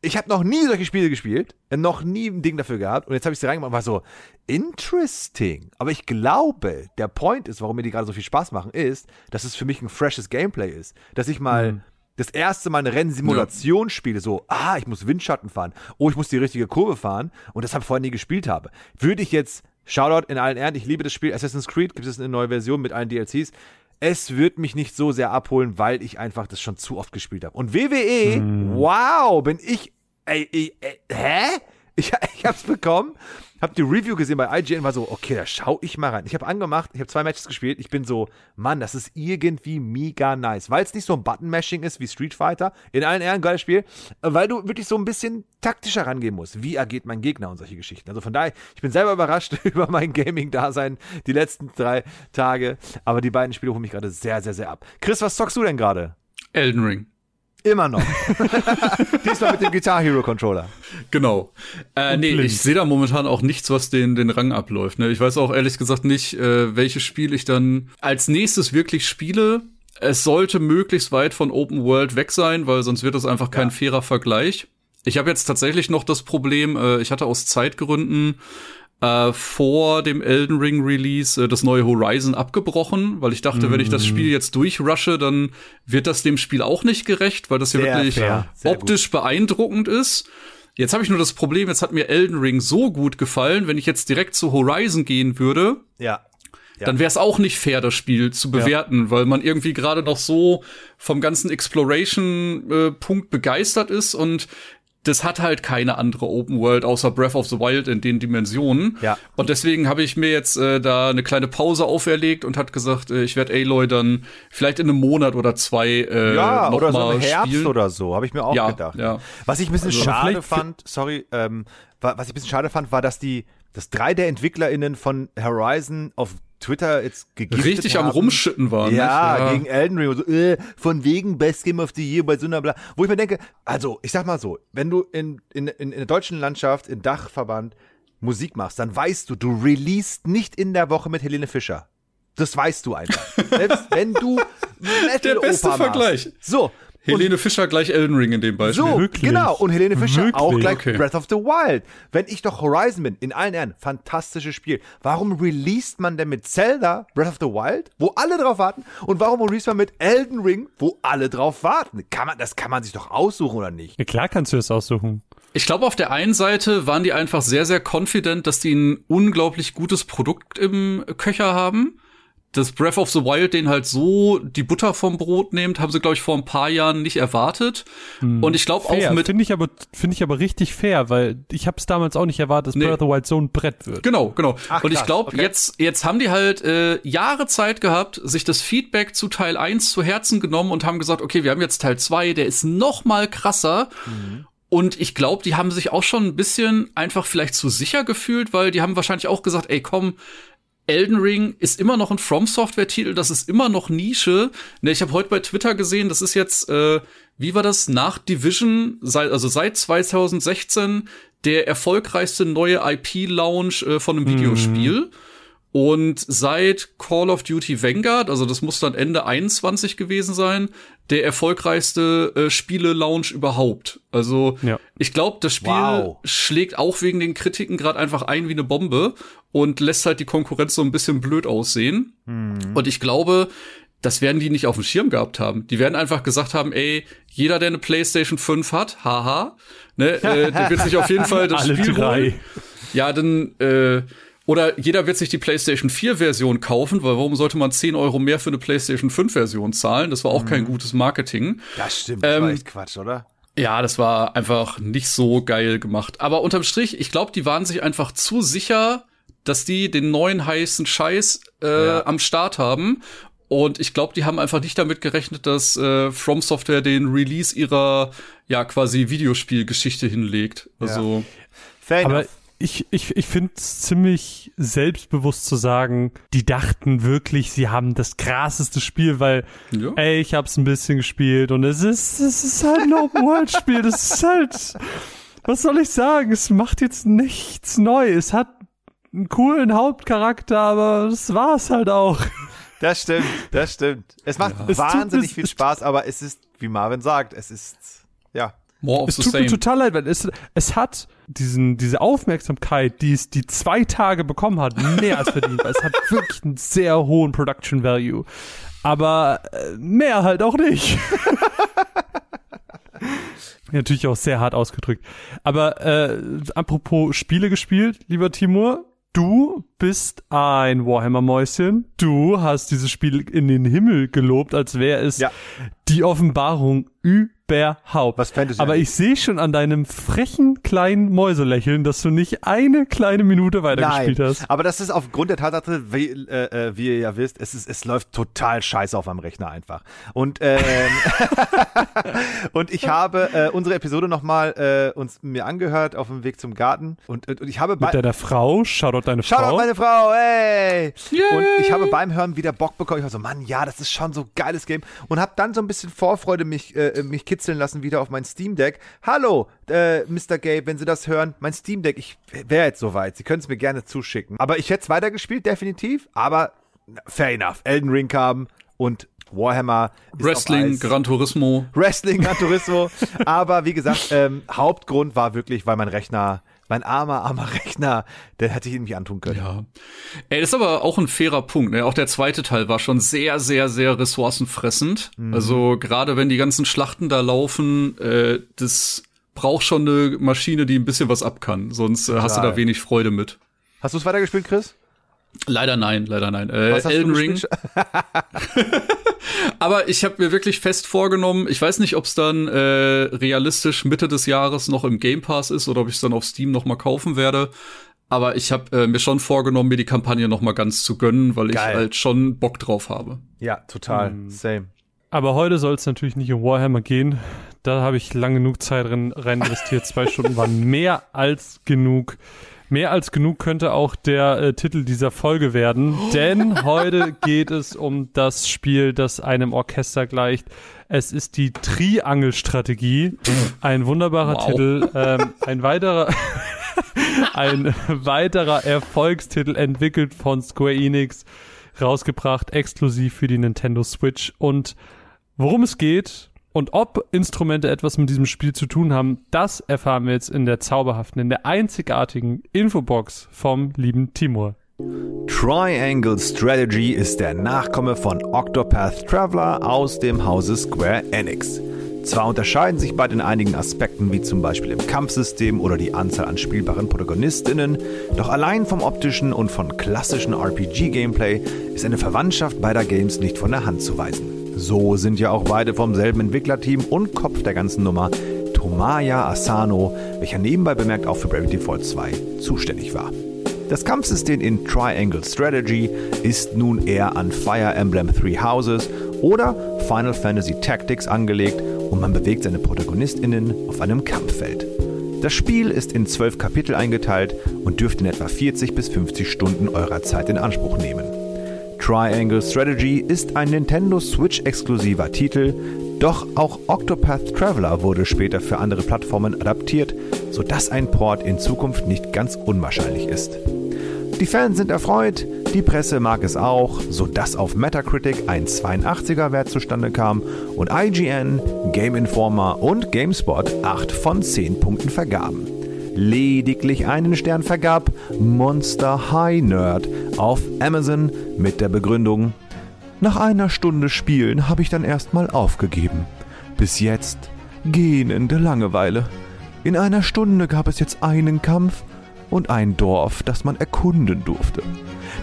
ich habe noch nie solche Spiele gespielt, noch nie ein Ding dafür gehabt und jetzt habe ich sie reingemacht und war so, interesting. Aber ich glaube, der Point ist, warum mir die gerade so viel Spaß machen, ist, dass es für mich ein freshes Gameplay ist. Dass ich mal das erste Mal eine Rennsimulation spiele, so, ah, ich muss Windschatten fahren, oh, ich muss die richtige Kurve fahren und das habe ich vorher nie gespielt habe. Würde ich jetzt, Shoutout in allen Ehren, ich liebe das Spiel Assassin's Creed, gibt es eine neue Version mit allen DLCs. Es wird mich nicht so sehr abholen, weil ich einfach das schon zu oft gespielt habe. Und WWE, wow, bin ich, ey, ey, ey hä? Ich, ich hab's bekommen, hab die Review gesehen bei IGN, war so, okay, da schau ich mal rein. Ich habe angemacht, ich habe zwei Matches gespielt, ich bin so, Mann, das ist irgendwie mega nice. Weil es nicht so ein Button-Mashing ist wie Street Fighter, in allen Ehren, geiles Spiel, weil du wirklich so ein bisschen taktischer rangehen musst. Wie agiert mein Gegner und solche Geschichten. Also von daher, ich bin selber überrascht über mein Gaming-Dasein die letzten drei Tage, aber die beiden Spiele holen mich gerade sehr, sehr, sehr ab. Chris, was zockst du denn gerade? Elden Ring. Immer noch. Diesmal mit dem Guitar Hero Controller. Genau. Äh, nee, blind. ich sehe da momentan auch nichts, was den, den Rang abläuft. Ne? Ich weiß auch ehrlich gesagt nicht, äh, welches Spiel ich dann als nächstes wirklich spiele. Es sollte möglichst weit von Open World weg sein, weil sonst wird das einfach kein fairer Vergleich. Ich habe jetzt tatsächlich noch das Problem, äh, ich hatte aus Zeitgründen äh, vor dem Elden Ring Release äh, das neue Horizon abgebrochen, weil ich dachte, wenn ich das Spiel jetzt durchrushe, dann wird das dem Spiel auch nicht gerecht, weil das ja wirklich optisch beeindruckend ist. Jetzt habe ich nur das Problem, jetzt hat mir Elden Ring so gut gefallen, wenn ich jetzt direkt zu Horizon gehen würde, Ja. Ja. dann wäre es auch nicht fair, das Spiel zu bewerten, weil man irgendwie gerade noch so vom ganzen Exploration-Punkt begeistert ist und das hat halt keine andere Open World außer Breath of the Wild in den Dimensionen. Ja. Und deswegen habe ich mir jetzt äh, da eine kleine Pause auferlegt und hat gesagt, äh, ich werde Aloy dann vielleicht in einem Monat oder zwei äh, Ja, noch oder so mal im Herbst spielen. oder so, habe ich mir auch Ja, gedacht. ja. Was ich ein bisschen Also, schade fand, sorry, ähm, wa- was ich ein bisschen schade fand, war, dass die, dass drei der EntwicklerInnen von Horizon auf Twitter jetzt gegiftet Richtig haben. am Rumschütten waren. Ja, nicht? gegen Elden Ring. und So, äh, von wegen Best Game of the Year bei so einer bla. Wo ich mir denke, also, ich sag mal so, wenn du in, in, in, in der deutschen Landschaft, in Dachverband Musik machst, dann weißt du, du releast nicht in der Woche mit Helene Fischer. Das weißt du einfach. Selbst wenn du Metal Der beste Vergleich. Machst. So. Helene Fischer gleich Elden Ring in dem Beispiel. So, Wirklich? genau. Und Helene Fischer Wirklich? auch gleich Okay. Breath of the Wild. Wenn ich doch Horizon bin, in allen Ehren, fantastisches Spiel. Warum released man denn mit Zelda Breath of the Wild, wo alle drauf warten? Und warum released man mit Elden Ring, wo alle drauf warten? Kann man, das kann man sich doch aussuchen, oder nicht? Ja, klar kannst du das aussuchen. Ich glaube, auf der einen Seite waren die einfach sehr, sehr confident, dass die ein unglaublich gutes Produkt im Köcher haben. Das Breath of the Wild den halt so die Butter vom Brot nimmt, haben sie, glaube ich, vor ein paar Jahren nicht erwartet. Und ich glaube auch mit. finde ich aber finde ich aber richtig fair, weil ich habe es damals auch nicht erwartet, dass Nee. Breath of the Wild so ein Brett wird. Genau, genau. Ach, und ich glaube, okay. jetzt, jetzt haben die halt äh, Jahre Zeit gehabt, sich das Feedback zu Teil 1 zu Herzen genommen und haben gesagt, okay, wir haben jetzt Teil 2, der ist noch mal krasser. Und ich glaube, die haben sich auch schon ein bisschen einfach vielleicht zu sicher gefühlt, weil die haben wahrscheinlich auch gesagt, ey, komm, Elden Ring ist immer noch ein From Software Titel, das ist immer noch Nische. Ne, ich habe heute bei Twitter gesehen, das ist jetzt äh, wie war das nach Division, seit, also seit 2016 der erfolgreichste neue IP Launch äh, von einem Videospiel. Und seit Call of Duty Vanguard, also das muss dann Ende 21 gewesen sein, der erfolgreichste äh, Spiele-Launch überhaupt. Also Ja. ich glaube, das Spiel Wow. schlägt auch wegen den Kritiken gerade einfach ein wie eine Bombe und lässt halt die Konkurrenz so ein bisschen blöd aussehen. Und ich glaube, das werden die nicht auf dem Schirm gehabt haben. Die werden einfach gesagt haben, ey, jeder, der eine PlayStation 5 hat, haha, ne, äh, der wird sich auf jeden Fall das Alle Spiel drei. holen. Ja, dann, äh, oder jeder wird sich die PlayStation 4 Version kaufen, weil warum sollte man 10 Euro mehr für eine PlayStation 5 Version zahlen? Das war auch kein gutes Marketing. Das stimmt, das Ähm, war echt Quatsch, oder? Ja, das war einfach nicht so geil gemacht. Aber unterm Strich, ich glaube, die waren sich einfach zu sicher, dass die den neuen heißen Scheiß äh, Ja. am Start haben. Und ich glaube, die haben einfach nicht damit gerechnet, dass äh, From Software den Release ihrer ja quasi Videospielgeschichte hinlegt. Also Fair Aber enough. Ich, ich, ich finde es ziemlich selbstbewusst zu sagen, die dachten wirklich, sie haben das krasseste Spiel, weil, Ja. ey, ich hab's ein bisschen gespielt und es ist, es ist halt ein Open-World-Spiel. Das ist halt, was soll ich sagen? Es macht jetzt nichts neu. Es hat einen coolen Hauptcharakter, aber das war's halt auch. Das stimmt, das stimmt. Es macht tut- wahnsinnig es- viel es- Spaß, aber es ist, wie Marvin sagt, es ist, ja. more of Es the tut mir same. total leid, weil es, es hat diesen, diese Aufmerksamkeit, die es die zwei Tage bekommen hat, mehr als verdient, weil es hat wirklich einen sehr hohen Production Value. Aber äh, mehr halt auch nicht. Natürlich auch sehr hart ausgedrückt. Aber äh, apropos Spiele gespielt, lieber Timur, du bist ein Warhammer-Mäuschen. Du hast dieses Spiel in den Himmel gelobt, als wäre es Ja. die Offenbarung überhaupt. Was Fantasy Aber ich sehe schon an deinem frechen kleinen Mäuselächeln, dass du nicht eine kleine Minute weitergespielt Nein, hast. aber das ist aufgrund der Tatsache, wie, äh, äh, wie ihr ja wisst, es, ist, es läuft total scheiße auf meinem Rechner einfach. Und, ähm, und ich habe äh, unsere Episode nochmal äh, uns mir angehört auf dem Weg zum Garten und, und ich habe Mit deiner Frau, Shoutout deine Shoutout Frau. meine Frau, hey! Yay! Und ich habe beim Hören wieder Bock bekommen. Ich war so, Mann, ja, das ist schon so ein geiles Game. Und habe dann so ein bisschen Vorfreude mich, äh, mich kitzeln lassen wieder auf mein Steam Deck. Hallo, äh, Mr. Gabe, wenn Sie das hören, mein Steam Deck, ich wäre jetzt soweit. Sie können es mir gerne zuschicken. Aber ich hätte es weitergespielt, definitiv. Aber fair enough. Elden Ring kam und Warhammer Wrestling. Gran Turismo. Wrestling, Gran Turismo. Aber wie gesagt, ähm, Hauptgrund war wirklich, weil mein Rechner, mein armer, armer Rechner, der hätte ich ihn nicht antun können. Ja. Ey, das ist aber auch ein fairer Punkt. Ne? Auch der zweite Teil war schon sehr, sehr, sehr ressourcenfressend. Also gerade wenn die ganzen Schlachten da laufen, äh, das braucht schon eine Maschine, die ein bisschen was ab kann. Sonst äh, hast du da wenig Freude mit. Hast du es weitergespielt, Chris? Leider nein, leider nein. Äh, Was hast Elden Ring. Aber ich habe mir wirklich fest vorgenommen, ich weiß nicht, ob es dann äh, realistisch Mitte des Jahres noch im Game Pass ist oder ob ich es dann auf Steam noch mal kaufen werde. Aber ich habe äh, mir schon vorgenommen, mir die Kampagne noch mal ganz zu gönnen, weil ich Geil. halt schon Bock drauf habe. Ja, total. Same. Aber heute soll es natürlich nicht um Warhammer gehen. Da habe ich lang genug Zeit rein investiert. Zwei Stunden waren mehr als genug. Mehr als genug könnte auch der äh, Titel dieser Folge werden, denn heute geht es um das Spiel, das einem Orchester gleicht. Es ist die Triangelstrategie. Ein wunderbarer Wow. Titel. Ähm, ein weiterer, ein weiterer Erfolgstitel entwickelt von Square Enix, rausgebracht exklusiv für die Nintendo Switch und Worum es geht, Und ob Instrumente etwas mit diesem Spiel zu tun haben, das erfahren wir jetzt in der zauberhaften, in der einzigartigen Infobox vom lieben Timur. Triangle Strategy ist der Nachkomme von Octopath Traveler aus dem Hause Square Enix. Zwar unterscheiden sich beide in einigen Aspekten, wie zum Beispiel im Kampfsystem oder die Anzahl an spielbaren Protagonistinnen, doch allein vom optischen und von klassischen RPG-Gameplay ist eine Verwandtschaft beider Games nicht von der Hand zu weisen. So sind ja auch beide vom selben Entwicklerteam und Kopf der ganzen Nummer, Tomaya Asano, welcher nebenbei bemerkt auch für Bravely Default 2 zuständig war. Das Kampfsystem in Triangle Strategy ist nun eher an Fire Emblem Three Houses oder Final Fantasy Tactics angelegt und man bewegt seine ProtagonistInnen auf einem Kampffeld. Das Spiel ist in zwölf Kapitel eingeteilt und dürfte in etwa 40 bis 50 Stunden eurer Zeit in Anspruch nehmen. Triangle Strategy ist ein Nintendo Switch-exklusiver Titel, doch auch Octopath Traveler wurde später für andere Plattformen adaptiert, sodass ein Port in Zukunft nicht ganz unwahrscheinlich ist. Die Fans sind erfreut, die Presse mag es auch, sodass auf Metacritic ein 82er Wert zustande kam und IGN, Game Informer und GameSpot 8 von 10 Punkten vergaben. Lediglich einen Stern vergab Monster High Nerd auf Amazon mit der Begründung, nach einer Stunde Spielen habe ich dann erstmal aufgegeben. Bis jetzt gähnende Langeweile. In einer Stunde gab es jetzt einen Kampf und ein Dorf, das man erkunden durfte.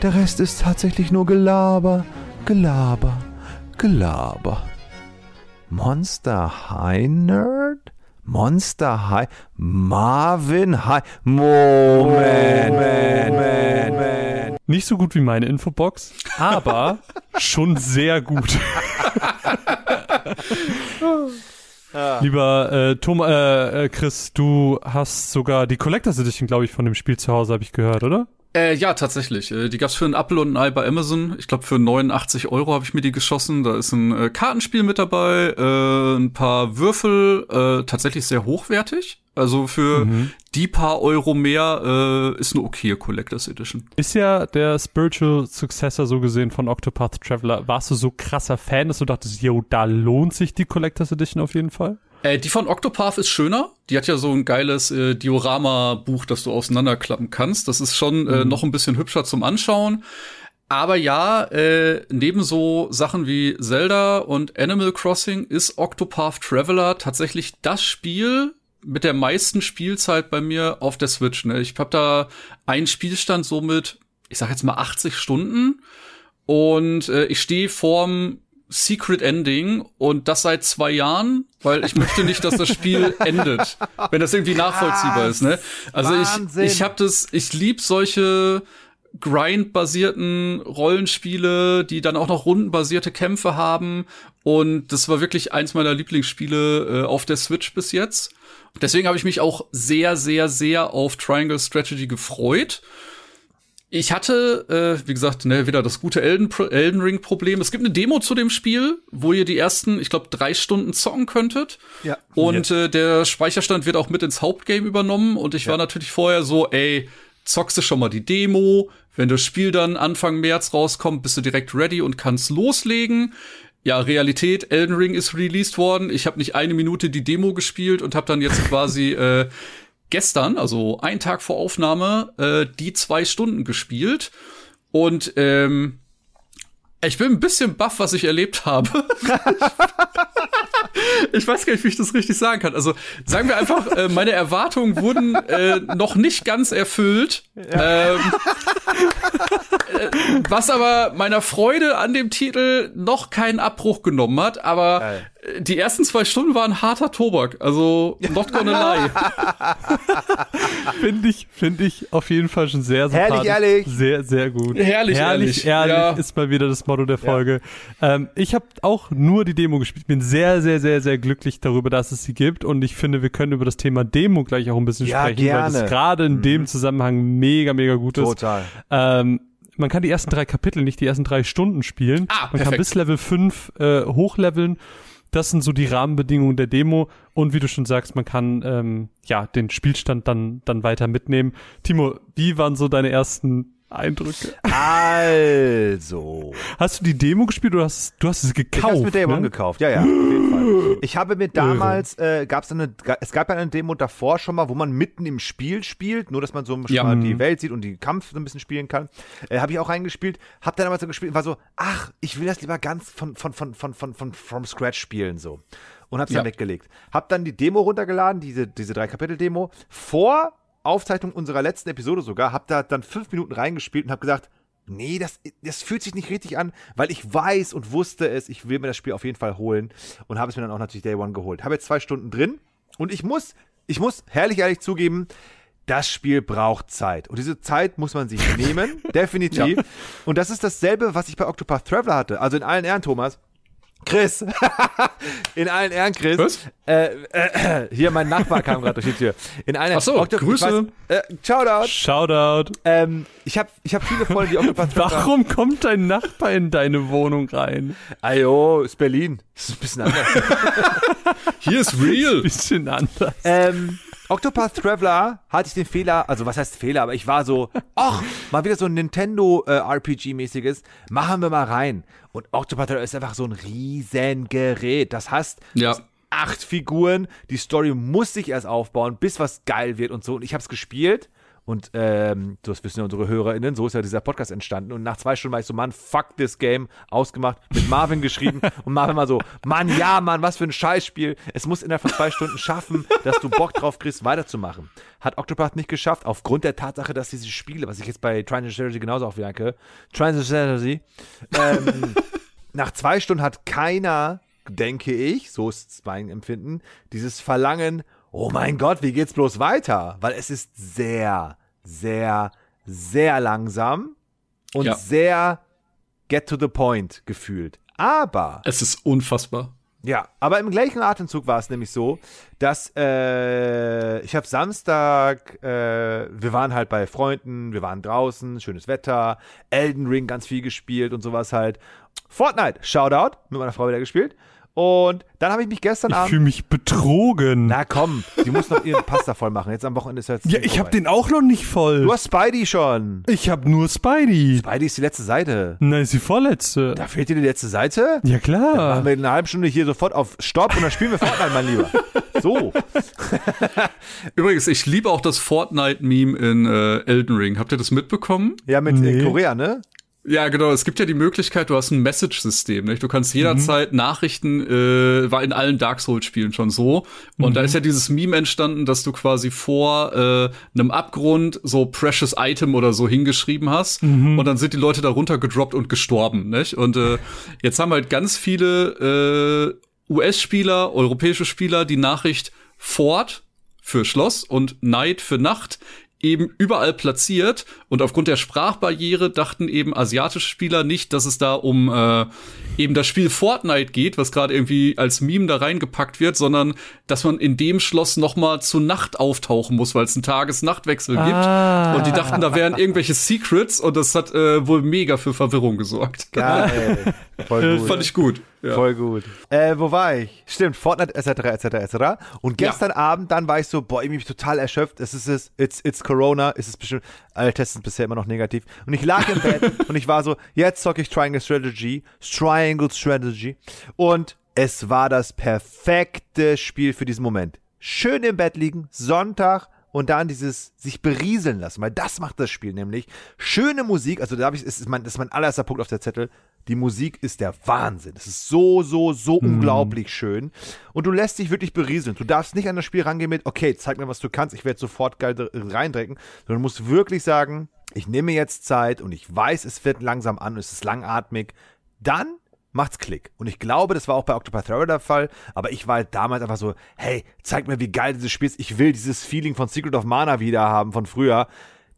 Der Rest ist tatsächlich nur Gelaber, Gelaber, Gelaber. Monster High Nerd? Monster High? Marvin High? Moment, Moment, Moment, Moment. Nicht so gut wie meine Infobox, aber schon sehr gut. Lieber äh, Tom, äh, äh, Chris, du hast sogar die Collectors Edition, glaube ich, von dem Spiel zu Hause, habe ich gehört, oder? Äh, ja, tatsächlich. Äh, die gab's für ein Apple und ein Ei bei Amazon. Ich glaube, für 89 Euro habe ich mir die geschossen. Da ist ein äh, Kartenspiel mit dabei, äh, ein paar Würfel, äh, tatsächlich sehr hochwertig. Also für mhm. die paar Euro mehr äh, ist eine okaye Collectors Edition. Ist ja der Spiritual Successor so gesehen von Octopath Traveler. Warst du so krasser Fan, dass du dachtest, yo, da lohnt sich die Collectors Edition auf jeden Fall? Äh, die von Octopath ist schöner. Die hat ja so ein geiles äh, Diorama-Buch, das du auseinanderklappen kannst. Das ist schon äh, mhm. noch ein bisschen hübscher zum Anschauen. Aber ja, äh, neben so Sachen wie Zelda und Animal Crossing ist Octopath Traveler tatsächlich das Spiel mit der meisten Spielzeit bei mir auf der Switch. Ne? Ich habe da einen Spielstand so mit, ich sag jetzt mal 80 Stunden und äh, ich stehe vorm Secret Ending und das seit zwei Jahren, weil ich möchte nicht, dass das Spiel endet, wenn das irgendwie nachvollziehbar ist. Ne? Also Wahnsinn. ich, ich habe das, ich lieb solche Grind-basierten Rollenspiele, die dann auch noch rundenbasierte Kämpfe haben. Und das war wirklich eins meiner Lieblingsspiele äh, auf der Switch bis jetzt. Deswegen habe ich mich auch sehr, sehr, sehr auf Triangle Strategy gefreut. Ich hatte, äh, wie gesagt, ne, wieder das gute Elden, Elden Ring-Problem. Es gibt eine Demo zu dem Spiel, wo ihr die ersten, ich glaube, drei Stunden zocken könntet. Ja. Und ja. Äh, der Speicherstand wird auch mit ins Hauptgame übernommen. Und ich ja. war natürlich vorher so, ey, zockst du schon mal die Demo. Wenn das Spiel dann Anfang März rauskommt, bist du direkt ready und kannst loslegen. Ja, Realität, Elden Ring ist released worden. Ich habe nicht eine Minute die Demo gespielt und habe dann jetzt quasi äh, gestern, also einen Tag vor Aufnahme, äh, die zwei Stunden gespielt. Und ähm, ich bin ein bisschen baff, was ich erlebt habe. ich weiß gar nicht, wie ich das richtig sagen kann. Also sagen wir einfach, äh, meine Erwartungen wurden äh, noch nicht ganz erfüllt. Ja. Ähm, äh, was aber meiner Freude an dem Titel noch keinen Abbruch genommen hat. Aber Geil die ersten zwei Stunden waren harter Tobak, also not gonna lie. finde ich, finde ich auf jeden Fall schon sehr sympathisch. Herrlich, ehrlich. Sehr, sehr gut. Herrlich, herrlich, ehrlich, ehrlich ja. ist mal wieder das Motto der Folge. Ja. Ähm, ich habe auch nur die Demo gespielt. Bin sehr, sehr, sehr, sehr glücklich darüber, dass es sie gibt und ich finde, wir können über das Thema Demo gleich auch ein bisschen ja, sprechen, gerne. weil es gerade in mhm. dem Zusammenhang mega, mega gut ist. Total. Ähm, man kann die ersten drei Kapitel, nicht die ersten drei Stunden spielen. Ah, man perfekt. kann bis Level 5 äh, hochleveln das sind so die Rahmenbedingungen der Demo. Und wie du schon sagst, man kann ähm, ja den Spielstand dann, dann weiter mitnehmen. Timo, wie waren so deine ersten Eindrücke? Also. Hast du die Demo gespielt oder hast du hast es gekauft? Ich hab's mit Day One ne? gekauft, ja, ja, auf jeden Fall. Ich habe mir damals, äh, gab es eine, es gab ja eine Demo davor schon mal, wo man mitten im Spiel spielt, nur dass man so Ja. mal die Welt sieht und die Kampf so ein bisschen spielen kann. Äh, habe ich auch reingespielt, habe dann aber so gespielt, war so, ach, ich will das lieber ganz von, von, von, von, von, von from scratch spielen so. Und hab's Ja. dann weggelegt. Hab dann die Demo runtergeladen, diese, diese drei Kapitel-Demo, vor Aufzeichnung unserer letzten Episode sogar, hab da dann fünf Minuten reingespielt und hab gesagt, nee, das, das fühlt sich nicht richtig an, weil ich weiß und wusste es, ich will mir das Spiel auf jeden Fall holen und habe es mir dann auch natürlich Day One geholt. Habe jetzt zwei Stunden drin und ich muss, ich muss herrlich ehrlich zugeben, das Spiel braucht Zeit. Und diese Zeit muss man sich nehmen, definitiv. Und das ist dasselbe, was ich bei Octopath Traveler hatte. Also in allen Ehren, Thomas. Chris. in allen Ehren, Chris. Was? Äh, äh, hier, mein Nachbar kam gerade durch die Tür. In allen Ach so, Octop- ich Grüße. Weiß, äh, Shoutout. Shoutout. Ähm, ich habe ich hab viele Freunde, die Octopath Traveler. Warum kommt dein Nachbar in deine Wohnung rein? Ajo, ist Berlin. Das ist ein bisschen anders. Hier ist real. Bisschen anders. ähm, Octopath Traveler hatte ich den Fehler, also was heißt Fehler, aber ich war so, ach, mal wieder so ein Nintendo äh, RPG-mäßiges, machen wir mal rein. Und Octopath Traveler ist einfach so ein riesen Gerät. Das heißt, Ja. acht Figuren, die Story muss sich erst aufbauen, bis was geil wird und so. Und ich habe es gespielt und ähm, das wissen ja unsere HörerInnen, so ist ja dieser Podcast entstanden. Und nach zwei Stunden war ich so, Mann, fuck this game, ausgemacht, mit Marvin geschrieben und Marvin war so, Mann, ja, Mann, was für ein Scheißspiel. Es muss innerhalb von zwei Stunden schaffen, dass du Bock drauf kriegst, weiterzumachen. Hat Octopath nicht geschafft, aufgrund der Tatsache, dass diese Spiele, was ich jetzt bei Triangle Strategy genauso auch merke, Triangle Strategy, ähm, nach zwei Stunden hat keiner, denke ich, so ist mein Empfinden, dieses Verlangen, oh mein Gott, wie geht's bloß weiter? Weil es ist sehr, sehr, sehr langsam und Ja. sehr get to the point gefühlt. Aber Es ist unfassbar. ja, aber im gleichen Atemzug war es nämlich so, dass äh, ich habe Samstag, äh, wir waren halt bei Freunden, wir waren draußen, schönes Wetter, Elden Ring ganz viel gespielt und sowas halt. Fortnite, Shoutout, mit meiner Frau wieder gespielt. Und dann habe ich mich gestern Ich Abend. fühle mich betrogen. Na komm, die muss noch ihren Pasta voll machen. Jetzt am Wochenende ist jetzt. ja, ich habe den auch noch nicht voll. Du hast Spidey schon. Ich habe nur Spidey. Spidey ist die letzte Seite. Nein, ist die vorletzte. Da fehlt dir die letzte Seite? Ja Machen klar. wir in einer halben Stunde hier sofort auf Stopp und dann spielen wir Fortnite, mein Lieber. So. Übrigens, ich liebe auch das Fortnite-Meme in äh, Elden Ring. Habt ihr das mitbekommen? Ja, mit äh, Nee. Korea, ne? Ja, genau. Es gibt ja die Möglichkeit, du hast ein Message-System. Nicht? Du kannst jederzeit Nachrichten, äh, war in allen Dark Souls-Spielen schon so. Und da ist ja dieses Meme entstanden, dass du quasi vor äh, einem Abgrund so Precious Item oder so hingeschrieben hast. Und dann sind die Leute darunter gedroppt und gestorben. Nicht? Und äh, jetzt haben halt ganz viele äh, US-Spieler, europäische Spieler die Nachricht Fort für Schloss und Night für Nacht eben überall platziert und aufgrund der Sprachbarriere dachten eben asiatische Spieler nicht, dass es da um äh, eben das Spiel Fortnite geht, was gerade irgendwie als Meme da reingepackt wird, sondern dass man in dem Schloss noch mal zur Nacht auftauchen muss, weil es einen Tages-Nacht-Wechsel Ah. gibt und die dachten, da wären irgendwelche Secrets und das hat äh, wohl mega für Verwirrung gesorgt. Geil. Voll gut. Fand ich gut. Ja. Voll gut. Äh, wo war ich? Stimmt, Fortnite etc. etc. etc. Und gestern Abend dann war ich so, boah, irgendwie bin ich total erschöpft. Es ist es, it's, it's Corona, es ist bestimmt, alle Tests sind bisher immer noch negativ. Und ich lag im Bett und ich war so, jetzt zocke ich Triangle Strategy, Triangle Strategy. Und es war das perfekte Spiel für diesen Moment. Schön im Bett liegen, Sonntag, und dann dieses sich berieseln lassen, weil das macht das Spiel nämlich. Schöne Musik, also da habe ich, ist mein, das ist mein allererster Punkt auf der Zettel. Die Musik ist der Wahnsinn. Es ist so, so, so unglaublich schön. Und du lässt dich wirklich berieseln. Du darfst nicht an das Spiel rangehen mit, okay, zeig mir, was du kannst, ich werde sofort geil dr- reindrecken, sondern du musst wirklich sagen, ich nehme jetzt Zeit und ich weiß, es wird langsam an, es ist langatmig. Dann macht's Klick. Und ich glaube, das war auch bei Octopath Traveler der Fall, aber ich war halt damals einfach so, hey, zeig mir, wie geil dieses Spiel ist. Ich will dieses Feeling von Secret of Mana wieder haben von früher.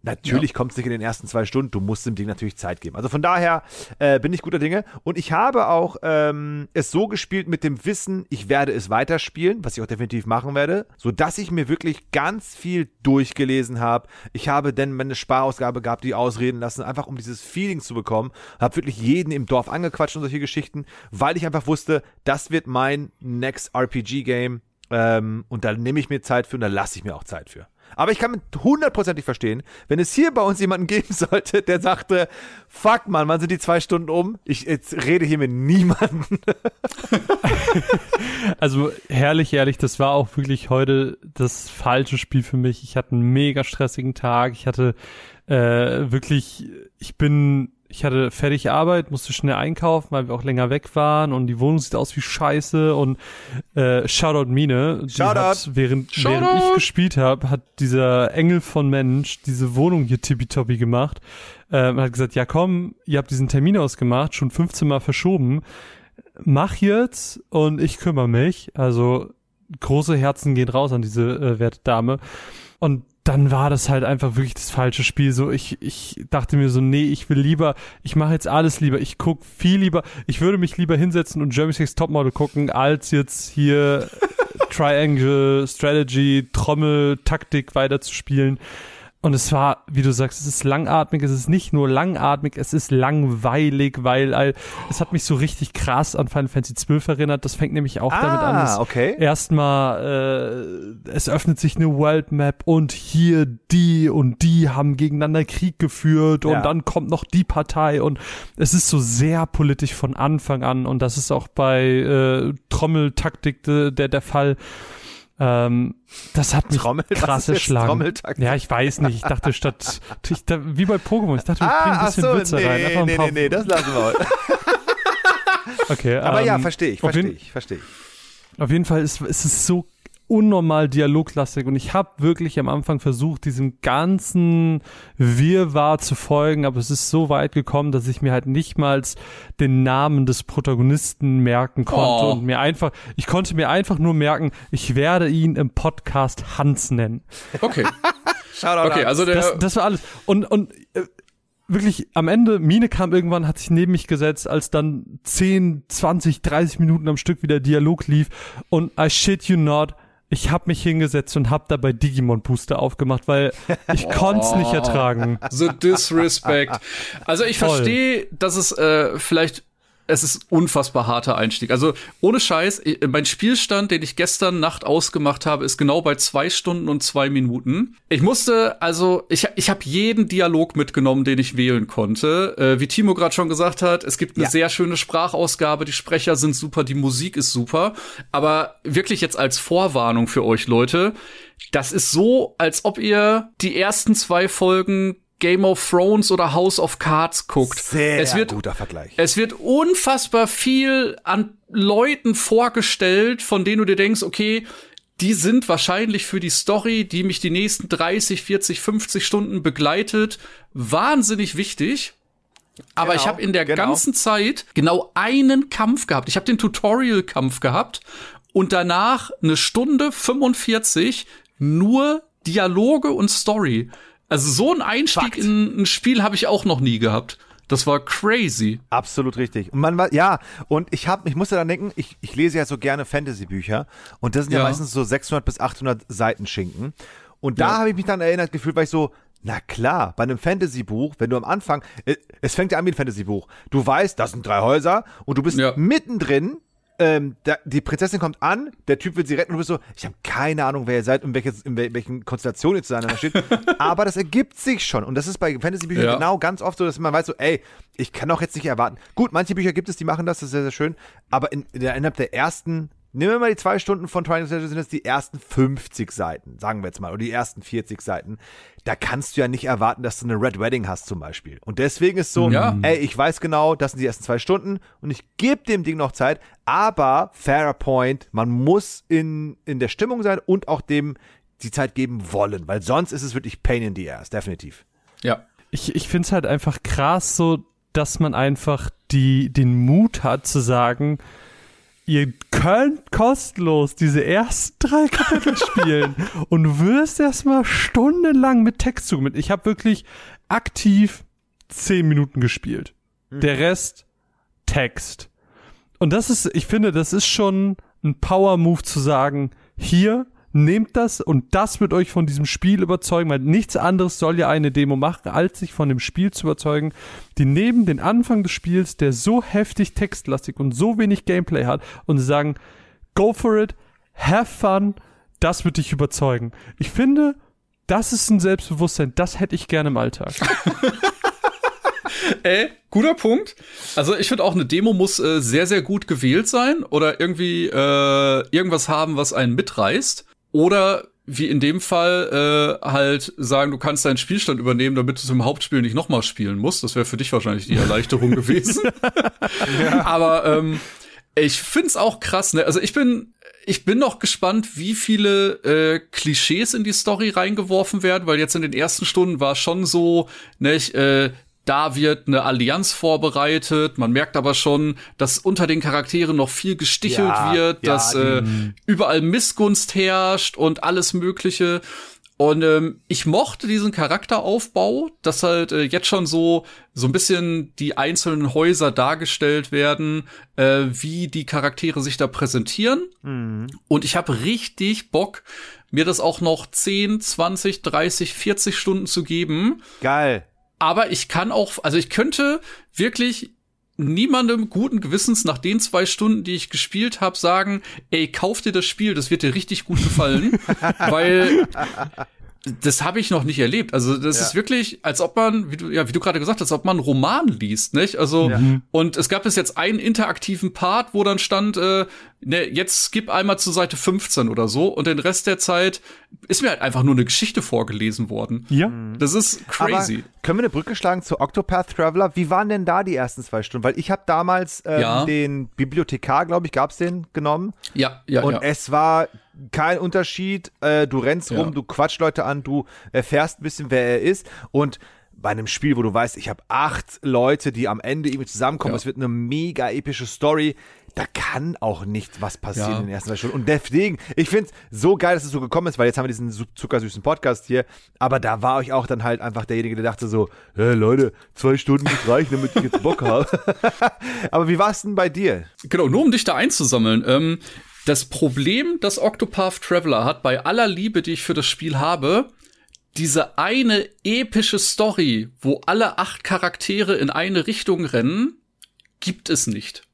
Natürlich kommt es nicht in den ersten zwei Stunden, du musst dem Ding natürlich Zeit geben. Also von daher äh, bin ich guter Dinge. Und ich habe auch ähm, es so gespielt mit dem Wissen, ich werde es weiterspielen, was ich auch definitiv machen werde, sodass ich mir wirklich ganz viel durchgelesen habe. Ich habe denn meine Sparausgabe gehabt, die ausreden lassen, einfach um dieses Feeling zu bekommen. Habe wirklich jeden im Dorf angequatscht und solche Geschichten, weil ich einfach wusste, das wird mein Next RPG-Game. Ähm, und da nehme ich mir Zeit für und da lasse ich mir auch Zeit für. Aber ich kann hundertprozentig verstehen, wenn es hier bei uns jemanden geben sollte, der sagte, fuck man, wann sind die zwei Stunden um? Ich jetzt rede hier mit niemandem. also herrlich, ehrlich, das war auch wirklich heute das falsche Spiel für mich. Ich hatte einen mega stressigen Tag. Ich hatte äh, wirklich, ich bin ich hatte fertig Arbeit, musste schnell einkaufen, weil wir auch länger weg waren und die Wohnung sieht aus wie Scheiße und äh, Shoutout Mine, Shoutout. Hat, während, Shoutout. während ich gespielt habe, hat dieser Engel von Mensch diese Wohnung hier tippitoppi gemacht ähm, hat gesagt, ja komm, ihr habt diesen Termin ausgemacht, schon 15 Mal verschoben, mach jetzt und ich kümmere mich. Also große Herzen gehen raus an diese äh, werte Dame und dann war das halt einfach wirklich das falsche Spiel. So, ich, ich dachte mir so, nee, ich will lieber, ich mache jetzt alles lieber, ich guck viel lieber, ich würde mich lieber hinsetzen und Jeremy Six Topmodel gucken, als jetzt hier Triangle, Strategy, Trommel, Taktik weiterzuspielen. Und es war, wie du sagst, es ist langatmig, es ist nicht nur langatmig, es ist langweilig, weil all, es hat mich so richtig krass an Final Fantasy XII erinnert. Das fängt nämlich auch damit an, dass Ah, okay. erstmal äh, es öffnet sich eine World Map und hier die und die haben gegeneinander Krieg geführt und Ja. dann kommt noch die Partei und es ist so sehr politisch von Anfang an und das ist auch bei äh, Trommeltaktik de, der der Fall. Ähm, das hat mich Trommel? Was krass ist jetzt erschlagen. Trommeltaktik? Ja, ich weiß nicht. Ich dachte statt ich, da, wie bei Pokémon. Ich dachte, ich ein Ah, ach bisschen so, Witze rein. nee, Einfach ein nee, nee, nee, das lassen wir heute. Okay, Aber ja, ähm, verstehe ich, verstehe ich, verstehe ich. Auf jeden Fall ist, ist es so unnormal dialoglastig und ich habe wirklich am Anfang versucht, diesem ganzen Wirrwarr zu folgen, aber es ist so weit gekommen, dass ich mir halt nicht mal den Namen des Protagonisten merken konnte Oh. und mir einfach, ich konnte mir einfach nur merken, ich werde ihn im Podcast Hans nennen. Okay. Shoutout Okay, also der. Das, das war alles. Und, und äh, wirklich am Ende, Mine kam irgendwann, hat sich neben mich gesetzt, als dann 10, 20, 30 Minuten am Stück wieder Dialog lief. Und I shit you not, ich hab mich hingesetzt und hab dabei Digimon Booster aufgemacht, weil ich konnte es nicht ertragen. The Disrespect. Also ich verstehe, dass es äh, vielleicht es ist unfassbar harter Einstieg. Also ohne Scheiß, ich, mein Spielstand, den ich gestern Nacht ausgemacht habe, ist genau bei zwei Stunden und zwei Minuten. Ich musste, also ich, ich habe jeden Dialog mitgenommen, den ich wählen konnte. Äh, wie Timo gerade schon gesagt hat, es gibt eine Ja. sehr schöne Sprachausgabe, die Sprecher sind super, die Musik ist super. Aber wirklich jetzt als Vorwarnung für euch Leute, das ist so, als ob ihr die ersten zwei Folgen Game of Thrones oder House of Cards guckt. Sehr es wird, guter Vergleich. es wird unfassbar viel an Leuten vorgestellt, von denen du dir denkst, okay, die sind wahrscheinlich für die Story, die mich die nächsten 30, 40, 50 Stunden begleitet, wahnsinnig wichtig. Aber Genau, ich habe in der genau. ganzen Zeit genau einen Kampf gehabt. Ich habe den Tutorial-Kampf gehabt und danach eine Stunde 45 nur Dialoge und Story. Also so ein Einstieg Fakt. in ein Spiel habe ich auch noch nie gehabt. Das war crazy. Absolut richtig. Und man war, ja, und ich habe, ich musste dann denken, ich, ich lese ja so gerne Fantasy-Bücher und das sind ja, Ja. meistens so 600 bis 800 Seiten Schinken. Und da Ja. habe ich mich dann erinnert gefühlt, weil ich so, na klar, bei einem Fantasy-Buch, wenn du am Anfang, äh, es fängt ja an wie ein Fantasy-Buch. Du weißt, das sind drei Häuser und du bist Ja. mittendrin. Ähm, da, die Prinzessin kommt an, der Typ will sie retten und du bist so, ich habe keine Ahnung, wer ihr seid und welche, in wel, welchen Konstellationen ihr zueinander steht. Aber das ergibt sich schon. Und das ist bei Fantasy-Büchern Ja. genau ganz oft so, dass man weiß so, ey, ich kann doch jetzt nicht erwarten. Gut, manche Bücher gibt es, die machen das, das ist sehr, sehr schön. Aber in, in der, innerhalb der ersten, nehmen wir mal die zwei Stunden von Triangle Strategy, sind es die ersten 50 Seiten, sagen wir jetzt mal, oder die ersten 40 Seiten. Da kannst du ja nicht erwarten, dass du eine Red Wedding hast zum Beispiel. Und deswegen ist so, Ja. ey, ich weiß genau, das sind die ersten zwei Stunden und ich gebe dem Ding noch Zeit, aber fairer Point, man muss in, in der Stimmung sein und auch dem die Zeit geben wollen, weil sonst ist es wirklich Pain in the Ass, definitiv. Ja. Ich, ich finde es halt einfach krass so, dass man einfach die, den Mut hat zu sagen, ihr könnt kostenlos diese ersten drei Kapitel spielen und wirst erstmal stundenlang mit Text zu. Ich habe wirklich aktiv zehn Minuten gespielt. Der Rest Text. Und das ist, ich finde, das ist schon ein Power-Move zu sagen, hier, nehmt das und das wird euch von diesem Spiel überzeugen, weil nichts anderes soll ja eine Demo machen, als sich von dem Spiel zu überzeugen, die neben den Anfang des Spiels, der so heftig textlastig und so wenig Gameplay hat, und sie sagen, go for it, have fun, das wird dich überzeugen. Ich finde, Das ist ein Selbstbewusstsein, das hätte ich gerne im Alltag. Ey, guter Punkt. Also ich finde auch eine Demo muss äh, sehr, sehr gut gewählt sein oder irgendwie äh, irgendwas haben, was einen mitreißt. Oder wie in dem Fall äh, halt sagen, du kannst deinen Spielstand übernehmen, damit du es im Hauptspiel nicht nochmal spielen musst. Das wäre für dich wahrscheinlich die Erleichterung gewesen. ja. Aber ähm, ich find's auch krass, ne? Also ich bin ich bin noch gespannt, wie viele äh, Klischees in die Story reingeworfen werden, weil jetzt in den ersten Stunden war schon so, ne, ich, äh, da wird eine Allianz vorbereitet. Man merkt aber schon, dass unter den Charakteren noch viel gestichelt ja, wird, ja, dass äh, überall Missgunst herrscht und alles Mögliche. Und ähm, ich mochte diesen Charakteraufbau, dass halt äh, jetzt schon so so ein bisschen die einzelnen Häuser dargestellt werden, äh, wie die Charaktere sich da präsentieren. Mhm. Und ich habe richtig Bock, mir das auch noch 10, 20, 30, 40 Stunden zu geben. Geil. Aber ich kann auch, also ich könnte wirklich niemandem guten Gewissens nach den zwei Stunden, die ich gespielt habe, sagen, ey, kauf dir das Spiel, das wird dir richtig gut gefallen, weil das habe ich noch nicht erlebt. Also das ja. ist wirklich, als ob man, wie du, ja, wie du gerade gesagt hast, als ob man einen Roman liest, nicht? Also ja. und es gab bis jetzt einen interaktiven Part, wo dann stand, äh, ne, jetzt skip einmal zur Seite 15 oder so und den Rest der Zeit ist mir halt einfach nur eine Geschichte vorgelesen worden. Ja. Das ist crazy. Aber können wir eine Brücke schlagen zu Octopath Traveler? Wie waren denn da die ersten zwei Stunden? Weil ich habe damals ähm, ja. den Bibliothekar, glaube ich, gab's den genommen. Ja, ja. Und ja. es war kein Unterschied. Äh, du rennst rum, du quatscht Leute an, du erfährst ein bisschen, wer er ist. Und bei einem Spiel, wo du weißt, ich habe acht Leute, die am Ende irgendwie zusammenkommen, es wird eine mega epische Story da kann auch nicht was passieren ja. in den ersten zwei Stunden. Und deswegen, ich finde es so geil, dass es so gekommen ist, weil jetzt haben wir diesen zuckersüßen Podcast hier. Aber da war ich auch dann halt einfach derjenige, der dachte so, hey, Leute, zwei Stunden nicht reichen, damit ich jetzt Bock habe. aber wie war es denn bei dir? Genau, nur um dich da einzusammeln. Ähm, das Problem, das Octopath Traveler hat, bei aller Liebe, die ich für das Spiel habe, diese eine epische Story, wo alle acht Charaktere in eine Richtung rennen, gibt es nicht.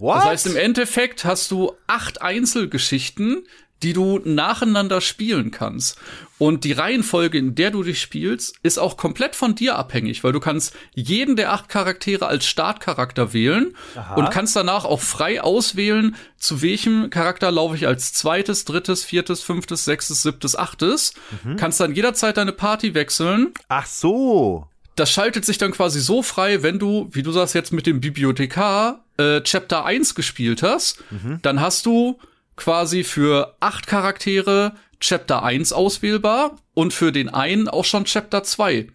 What? Das heißt, im Endeffekt hast du acht Einzelgeschichten, die du nacheinander spielen kannst. Und die Reihenfolge, in der du dich spielst, ist auch komplett von dir abhängig, weil du kannst jeden der acht Charaktere als Startcharakter wählen Aha. und kannst danach auch frei auswählen, zu welchem Charakter laufe ich als zweites, drittes, viertes, fünftes, sechstes, siebtes, achtes. Mhm. Kannst dann jederzeit deine Party wechseln. Ach so das schaltet sich dann quasi so frei, wenn du, wie du sagst, jetzt mit dem Bibliothekar äh, Chapter 1 gespielt hast, mhm. dann hast du quasi für acht Charaktere Chapter 1 auswählbar und für den einen auch schon Chapter 2.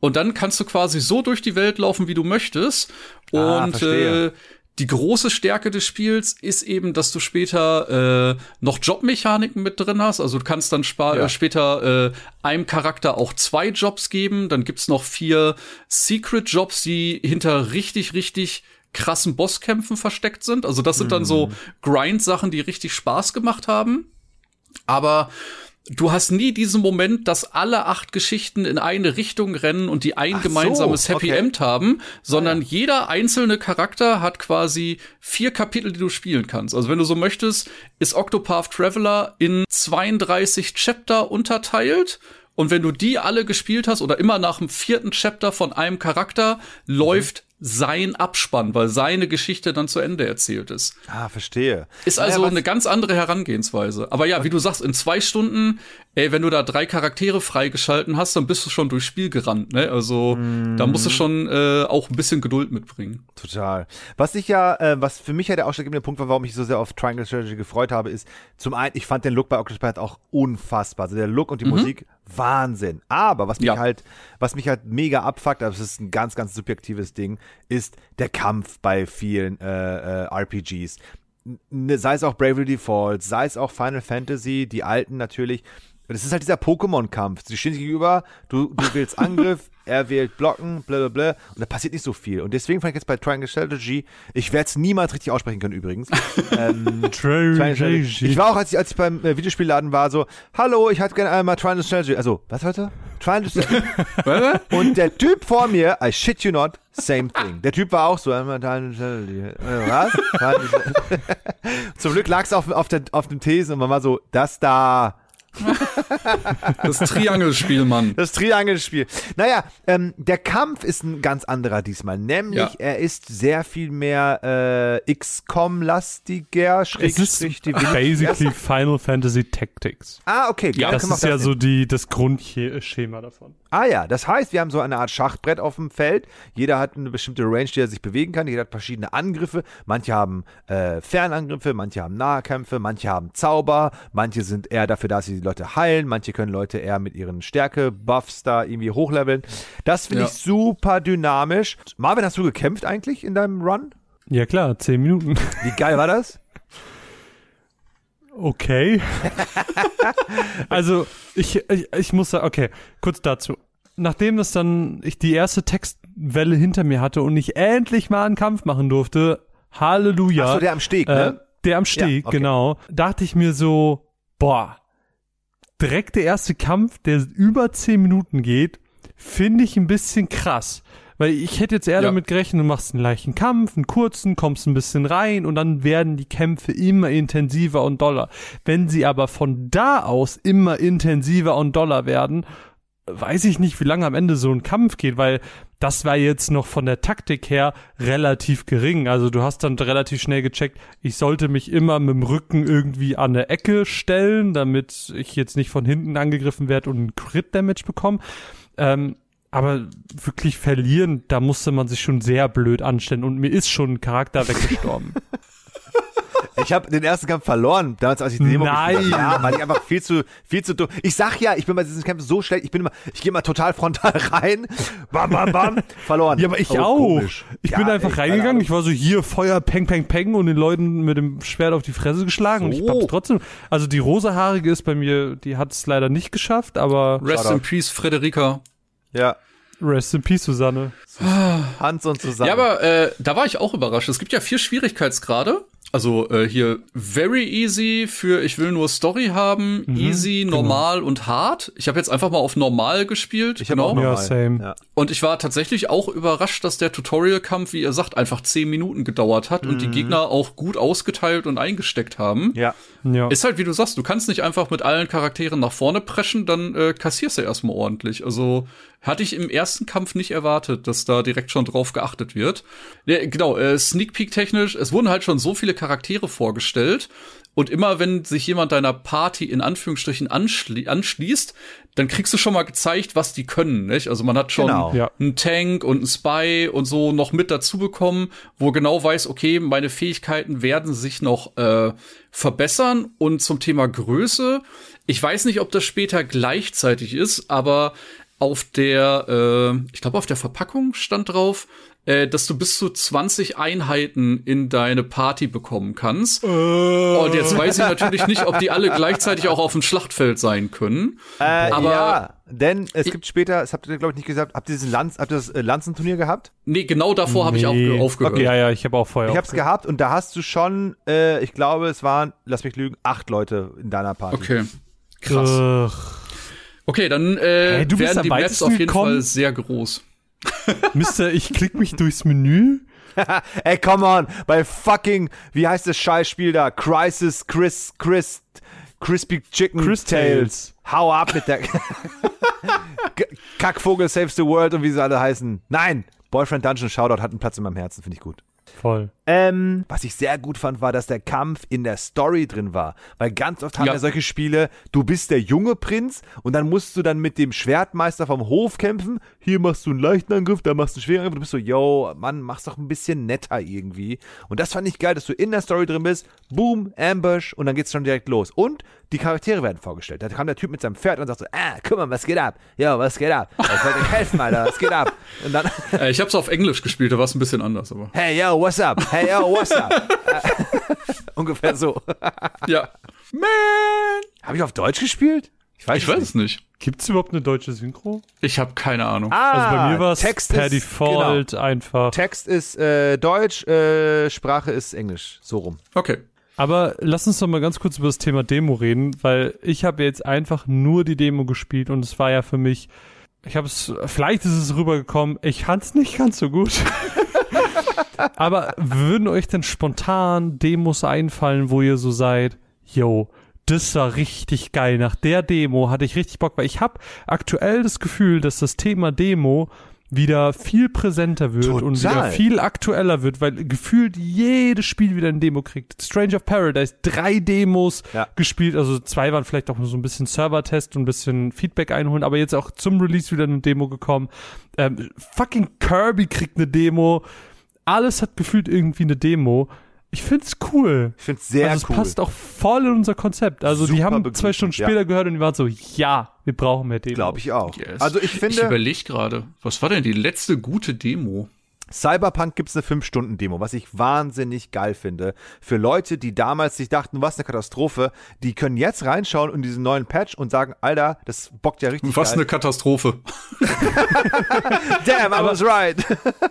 Und dann kannst du quasi so durch die Welt laufen, wie du möchtest. Ah, und äh, die große Stärke des Spiels ist eben, dass du später äh, noch Jobmechaniken mit drin hast. Also du kannst dann ja. äh, später äh, einem Charakter auch zwei Jobs geben. Dann gibt's noch vier Secret Jobs, die hinter richtig, richtig krassen Bosskämpfen versteckt sind. Also das sind dann so mhm. Grind-Sachen, die richtig Spaß gemacht haben. Aber du hast nie diesen Moment, dass alle acht Geschichten in eine Richtung rennen und die ein Ach gemeinsames so, Happy okay. End haben, sondern ah, ja. jeder einzelne Charakter hat quasi vier Kapitel, die du spielen kannst. Also wenn du so möchtest, ist Octopath Traveler in 32 Chapter unterteilt. Und wenn du die alle gespielt hast oder immer nach dem vierten Chapter von einem Charakter, mhm. läuft sein Abspann, weil seine Geschichte dann zu Ende erzählt ist. Ah, verstehe. Ist also naja, eine ganz andere Herangehensweise. Aber ja, wie du sagst, in zwei Stunden, ey, wenn du da drei Charaktere freigeschalten hast, dann bist du schon durchs Spiel gerannt, ne? Also mm. da musst du schon äh, auch ein bisschen Geduld mitbringen. Total. Was ich ja, äh, was für mich ja der ausschlaggebende Punkt war, warum ich so sehr auf Triangle Strategy gefreut habe, ist zum einen, ich fand den Look bei Octopath auch unfassbar. Also der Look und die mhm. Musik, Wahnsinn. Aber was mich ja. halt, was mich halt mega abfuckt, aber es ist ein ganz, ganz subjektives Ding, ist der Kampf bei vielen äh, äh, RPGs. N sei es auch Bravely Default, sei es auch Final Fantasy, die alten natürlich. Das ist halt dieser Pokémon-Kampf. Sie stehen sich gegenüber, du, du wählst Angriff, er wählt Blocken, bla bla bla. Und da passiert nicht so viel. Und deswegen fand ich jetzt bei Triangle Strategy, ich werde es niemals richtig aussprechen können übrigens. ähm, Triangle Ich war auch, als ich, als ich beim äh, Videospielladen war, so, hallo, ich hätte gerne einmal Triangle Strategy. Also, was heute? Triangle Strategy. Und der Typ vor mir, I shit you not, same thing. Der Typ war auch so, einmal Triangle Strategy. Äh, was? Zum Glück lag es auf, auf, der, auf dem Thesen und man war so, das da Das Triangelspiel, Mann. Das Triangelspiel. Naja, ähm, der Kampf ist ein ganz anderer diesmal. Nämlich, Ja. er ist sehr viel mehr äh, XCOM-lastiger, Es ist Schrägstrich Divinity. basically Final Fantasy Tactics. Ah, okay. Ja, Das ist ja das- so die, das Grundschema davon. Ah ja, das heißt, wir haben so eine Art Schachbrett auf dem Feld. Jeder hat eine bestimmte Range, die er sich bewegen kann. Jeder hat verschiedene Angriffe. Manche haben äh, Fernangriffe, manche haben Nahkämpfe, manche haben Zauber, manche sind eher dafür da, dass sie die Leute heilen, manche können Leute eher mit ihren Stärke-Buffs da irgendwie hochleveln. Das finde Ja. ich super dynamisch. Marvin, hast du gekämpft eigentlich in deinem Run? Ja klar, zehn Minuten. Wie geil war das? Okay. also ich, ich, ich muss sagen, okay, kurz dazu. Nachdem das dann ich die erste Textwelle hinter mir hatte und ich endlich mal einen Kampf machen durfte, Halleluja. Achso, der am Steg, äh, ne? der am Steg, Ja, okay. genau. Dachte ich mir so, boah, direkt der erste Kampf, der über zehn Minuten geht, finde ich ein bisschen krass. Weil ich hätte jetzt eher Ja. damit gerechnet, du machst einen leichten Kampf, einen kurzen, kommst ein bisschen rein und dann werden die Kämpfe immer intensiver und doller. Wenn sie aber von da aus immer intensiver und doller werden, weiß ich nicht, wie lange am Ende so ein Kampf geht, weil das war jetzt noch von der Taktik her relativ gering. Also du hast dann relativ schnell gecheckt, ich sollte mich immer mit dem Rücken irgendwie an eine Ecke stellen, damit ich jetzt nicht von hinten angegriffen werde und einen Crit-Damage bekomme. Ähm, aber wirklich verlieren, da musste man sich schon sehr blöd anstellen und mir ist schon ein Charakter weggestorben. Ich habe den ersten Kampf verloren, damals als ich die Demo Nein. habe. Ja, weil ich einfach viel zu viel zu dumm. Ich sag ja, ich bin bei diesen Kämpfen so schlecht, ich bin immer ich gehe immer total frontal rein. Bam bam bam, verloren. Ja, aber ich Oh, auch. komisch. Ich Ja, bin einfach ey, reingegangen, ich war so hier Feuer, peng, peng, peng und den Leuten mit dem Schwert auf die Fresse geschlagen und ich So. hab's trotzdem. Also die rosahaarige ist bei mir, die hat's leider nicht geschafft, aber Rest Shoutout. in Peace, Frederika. Ja, rest in peace, Susanne. Hans und zusammen. Ja, aber äh, da war ich auch überrascht. Es gibt ja vier Schwierigkeitsgrade. Also äh, hier very easy für ich will nur Story haben, easy, normal und hard. Ich habe jetzt einfach mal auf normal gespielt. ich habe auch Ja, normal. same. Ja. Und ich war tatsächlich auch überrascht, dass der Tutorial-Kampf, wie ihr sagt, einfach zehn Minuten gedauert hat und die Gegner auch gut ausgeteilt und eingesteckt haben. ja. Ja. Ist halt, wie du sagst, du kannst nicht einfach mit allen Charakteren nach vorne preschen, dann äh, kassierst du erstmal ordentlich. Also hatte ich im ersten Kampf nicht erwartet, dass da direkt schon drauf geachtet wird. Ja, genau, äh, Sneak Peek technisch, es wurden halt schon so viele Charaktere vorgestellt. Und immer wenn sich jemand deiner Party in Anführungsstrichen anschli anschließt, dann kriegst du schon mal gezeigt, was die können, nicht? Also man hat schon Genau. Ja. einen Tank und einen Spy und so noch mit dazu bekommen, wo genau weiß, okay, meine Fähigkeiten werden sich noch äh, verbessern. Und zum Thema Größe, ich weiß nicht, ob das später gleichzeitig ist, aber auf der, äh, ich glaube, auf der Verpackung stand drauf, äh, dass du bis zu 20 Einheiten in deine Party bekommen kannst. Und jetzt weiß ich natürlich nicht, ob die alle gleichzeitig auch auf dem Schlachtfeld sein können. Äh, Aber- ja, denn es gibt später, das habt ihr glaube ich nicht gesagt, habt ihr diesen Lanz, habt ihr das äh, Lanzenturnier gehabt? Nee, genau davor habe ich Nee. aufge aufgehört. Ja, ja, ich habe auch vorher. Ich hab's gehabt und da hast du schon, äh, ich glaube, es waren, lass mich lügen, acht Leute in deiner Party. Okay. Krass. Krass. Okay, dann äh, Hey, du bist werden die Maps auf jeden gekommen. Fall sehr groß. Mister, ich klick mich durchs Menü. Ey, come on, bei fucking, wie heißt das Scheißspiel da? Crisis, Chris, Chris, Crispy Chicken Chris Tales. Hau ab mit der Kackvogel Saves the World und wie sie alle heißen. Nein, Boyfriend Dungeon Shoutout hat einen Platz in meinem Herzen, finde ich gut. Voll. Ähm, was ich sehr gut fand, war, dass der Kampf in der Story drin war. Weil ganz oft haben Ja. wir solche Spiele, du bist der junge Prinz und dann musst du dann mit dem Schwertmeister vom Hof kämpfen. Hier machst du einen leichten Angriff, da machst du einen schweren Angriff. Du bist so, yo, Mann, mach's doch ein bisschen netter irgendwie. Und das fand ich geil, dass du in der Story drin bist. Boom, Ambush und dann geht's schon direkt los. Und die Charaktere werden vorgestellt. Da kam der Typ mit seinem Pferd und sagt so, ah, guck mal, was geht ab? Yo, was geht ab? Ich wollte euch helfen, Alter, was geht ab? Und dann, Äh, ich habe es auf Englisch gespielt, da war es ein bisschen anders, aber. hey, yo, what's up? Hey, yo, what's up? Ungefähr so. Ja. Man! Habe ich auf Deutsch gespielt? Ich weiß es nicht. Gibt's überhaupt eine deutsche Synchro? Ich habe keine Ahnung. Also bei mir war es Ah, Text per ist, Default Genau. einfach. Text ist äh, Deutsch, äh, Sprache ist Englisch. So rum. Okay. Aber lass uns doch mal ganz kurz über das Thema Demo reden, weil ich habe jetzt einfach nur die Demo gespielt und es war ja für mich, ich habe es, vielleicht ist es rübergekommen, ich fand's nicht ganz so gut. Aber würden euch denn spontan Demos einfallen, wo ihr so seid, yo, das war richtig geil. Nach der Demo hatte ich richtig Bock, weil ich habe aktuell das Gefühl, dass das Thema Demo wieder viel präsenter wird Total. und wieder viel aktueller wird, weil gefühlt jedes Spiel wieder eine Demo kriegt. Strange of Paradise, drei Demos Ja. gespielt, also zwei waren vielleicht auch nur so ein bisschen Server-Test und ein bisschen Feedback einholen, aber jetzt auch zum Release wieder eine Demo gekommen. Ähm, fucking Kirby kriegt eine Demo. Alles hat gefühlt irgendwie eine Demo. Ich find's cool. Ich finde es sehr also es cool. passt auch voll in unser Konzept. Also die Super haben begrüßend, zwei Stunden ja. später gehört und die waren so, ja, wir brauchen mehr Demos. Glaube ich auch. Yes. Also ich Ich finde, überlege gerade, was war denn die letzte gute Demo? Cyberpunk gibt's eine 5-Stunden-Demo, was ich wahnsinnig geil finde. Für Leute, die damals sich dachten, was eine Katastrophe, die können jetzt reinschauen in diesen neuen Patch und sagen, Alter, das bockt ja richtig Was eine geil. Katastrophe. Damn, I was right.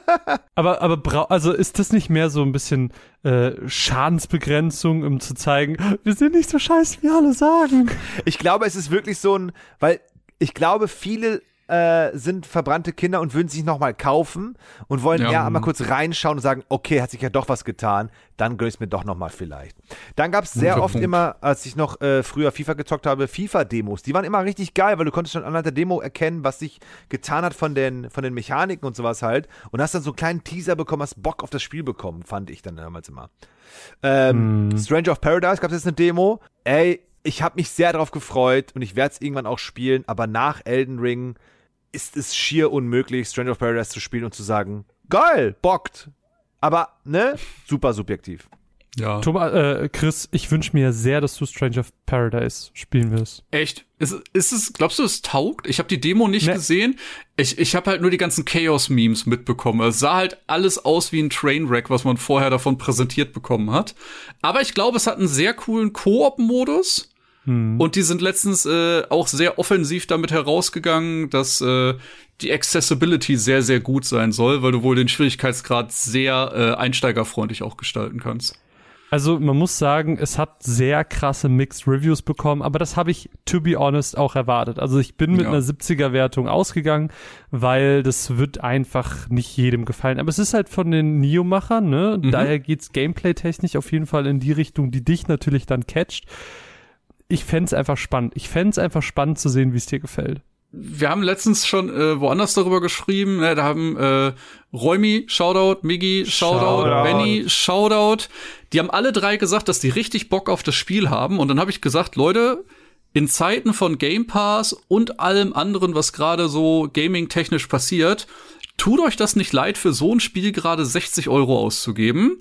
Aber, aber brau also ist das nicht mehr so ein bisschen äh, Schadensbegrenzung, um zu zeigen, wir sind nicht so scheiße, wie alle sagen. Ich glaube, es ist wirklich so ein, weil ich glaube, viele äh, sind verbrannte Kinder und würden sich nochmal kaufen und wollen Ja. eher einmal kurz reinschauen und sagen, okay, hat sich ja doch was getan, dann gönn ich's mir doch nochmal vielleicht. Dann gab's sehr Guter oft Punkt. immer, als ich noch äh, früher FIFA gezockt habe, FIFA-Demos. Die waren immer richtig geil, weil du konntest schon anhand der Demo erkennen, was sich getan hat von den, von den Mechaniken und sowas halt. Und hast dann so einen kleinen Teaser bekommen, hast Bock auf das Spiel bekommen, fand ich dann damals immer. Ähm, Stranger of Paradise gab es jetzt eine Demo. Ey, ich habe mich sehr darauf gefreut und ich werde es irgendwann auch spielen, aber nach Elden Ring ist es schier unmöglich, Stranger of Paradise zu spielen und zu sagen, geil, bockt. Aber, ne, super subjektiv. Ja. Thomas, äh, Chris, ich wünsche mir sehr, dass du Strange of Paradise spielen wirst. Echt? Ist, ist es, glaubst du, es taugt? Ich habe die Demo nicht Ne. gesehen. Ich, ich habe halt nur die ganzen Chaos-Memes mitbekommen. Es sah halt alles aus wie ein Trainwreck, was man vorher davon präsentiert bekommen hat. Aber ich glaube, es hat einen sehr coolen Koop-Modus. Und die sind letztens äh, auch sehr offensiv damit herausgegangen, dass äh, die Accessibility sehr, sehr gut sein soll, weil du wohl den Schwierigkeitsgrad sehr äh, einsteigerfreundlich auch gestalten kannst. Also man muss sagen, es hat sehr krasse Mixed Reviews bekommen, aber das habe ich, to be honest, auch erwartet. Also ich bin mit Ja. einer 70er-Wertung ausgegangen, weil das wird einfach nicht jedem gefallen. Aber es ist halt von den Neo-Machern, ne? Daher geht's gameplay-technisch auf jeden Fall in die Richtung, die dich natürlich dann catcht. Ich fänd's einfach spannend. Ich fänd's einfach spannend zu sehen, wie es dir gefällt. wir haben letztens schon äh, woanders darüber geschrieben. Ne, da haben äh, Räumi, Shoutout, Migi, Shoutout, Shoutout. Benny, Shoutout. Die haben alle drei gesagt, dass die richtig Bock auf das Spiel haben. Und dann habe ich gesagt, Leute, in Zeiten von Game Pass und allem anderen, was gerade so gaming-technisch passiert, tut euch das nicht leid, für so ein Spiel gerade 60 Euro auszugeben.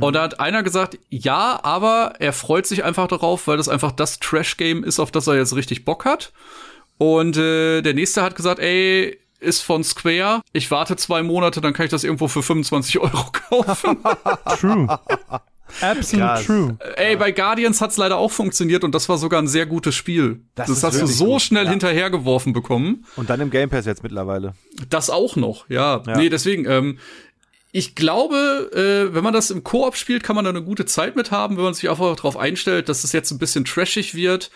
Und da hat einer gesagt, ja, aber er freut sich einfach darauf, weil das einfach das Trash-Game ist, auf das er jetzt richtig Bock hat. Und äh, der nächste hat gesagt, ey, ist von Square. Ich warte zwei Monate, dann kann ich das irgendwo für 25 Euro kaufen. True. Absolute Krass. true. ey, bei Guardians hat's leider auch funktioniert und das war sogar ein sehr gutes Spiel. Das Das, hast du so gut, schnell ja. hinterhergeworfen bekommen. Und dann im Game Pass jetzt mittlerweile. Das auch noch, ja. Ja. Nee, deswegen, ähm, ich glaube, äh, wenn man das im Koop spielt, kann man da eine gute Zeit mit haben, wenn man sich einfach darauf einstellt, dass es jetzt ein bisschen trashig wird.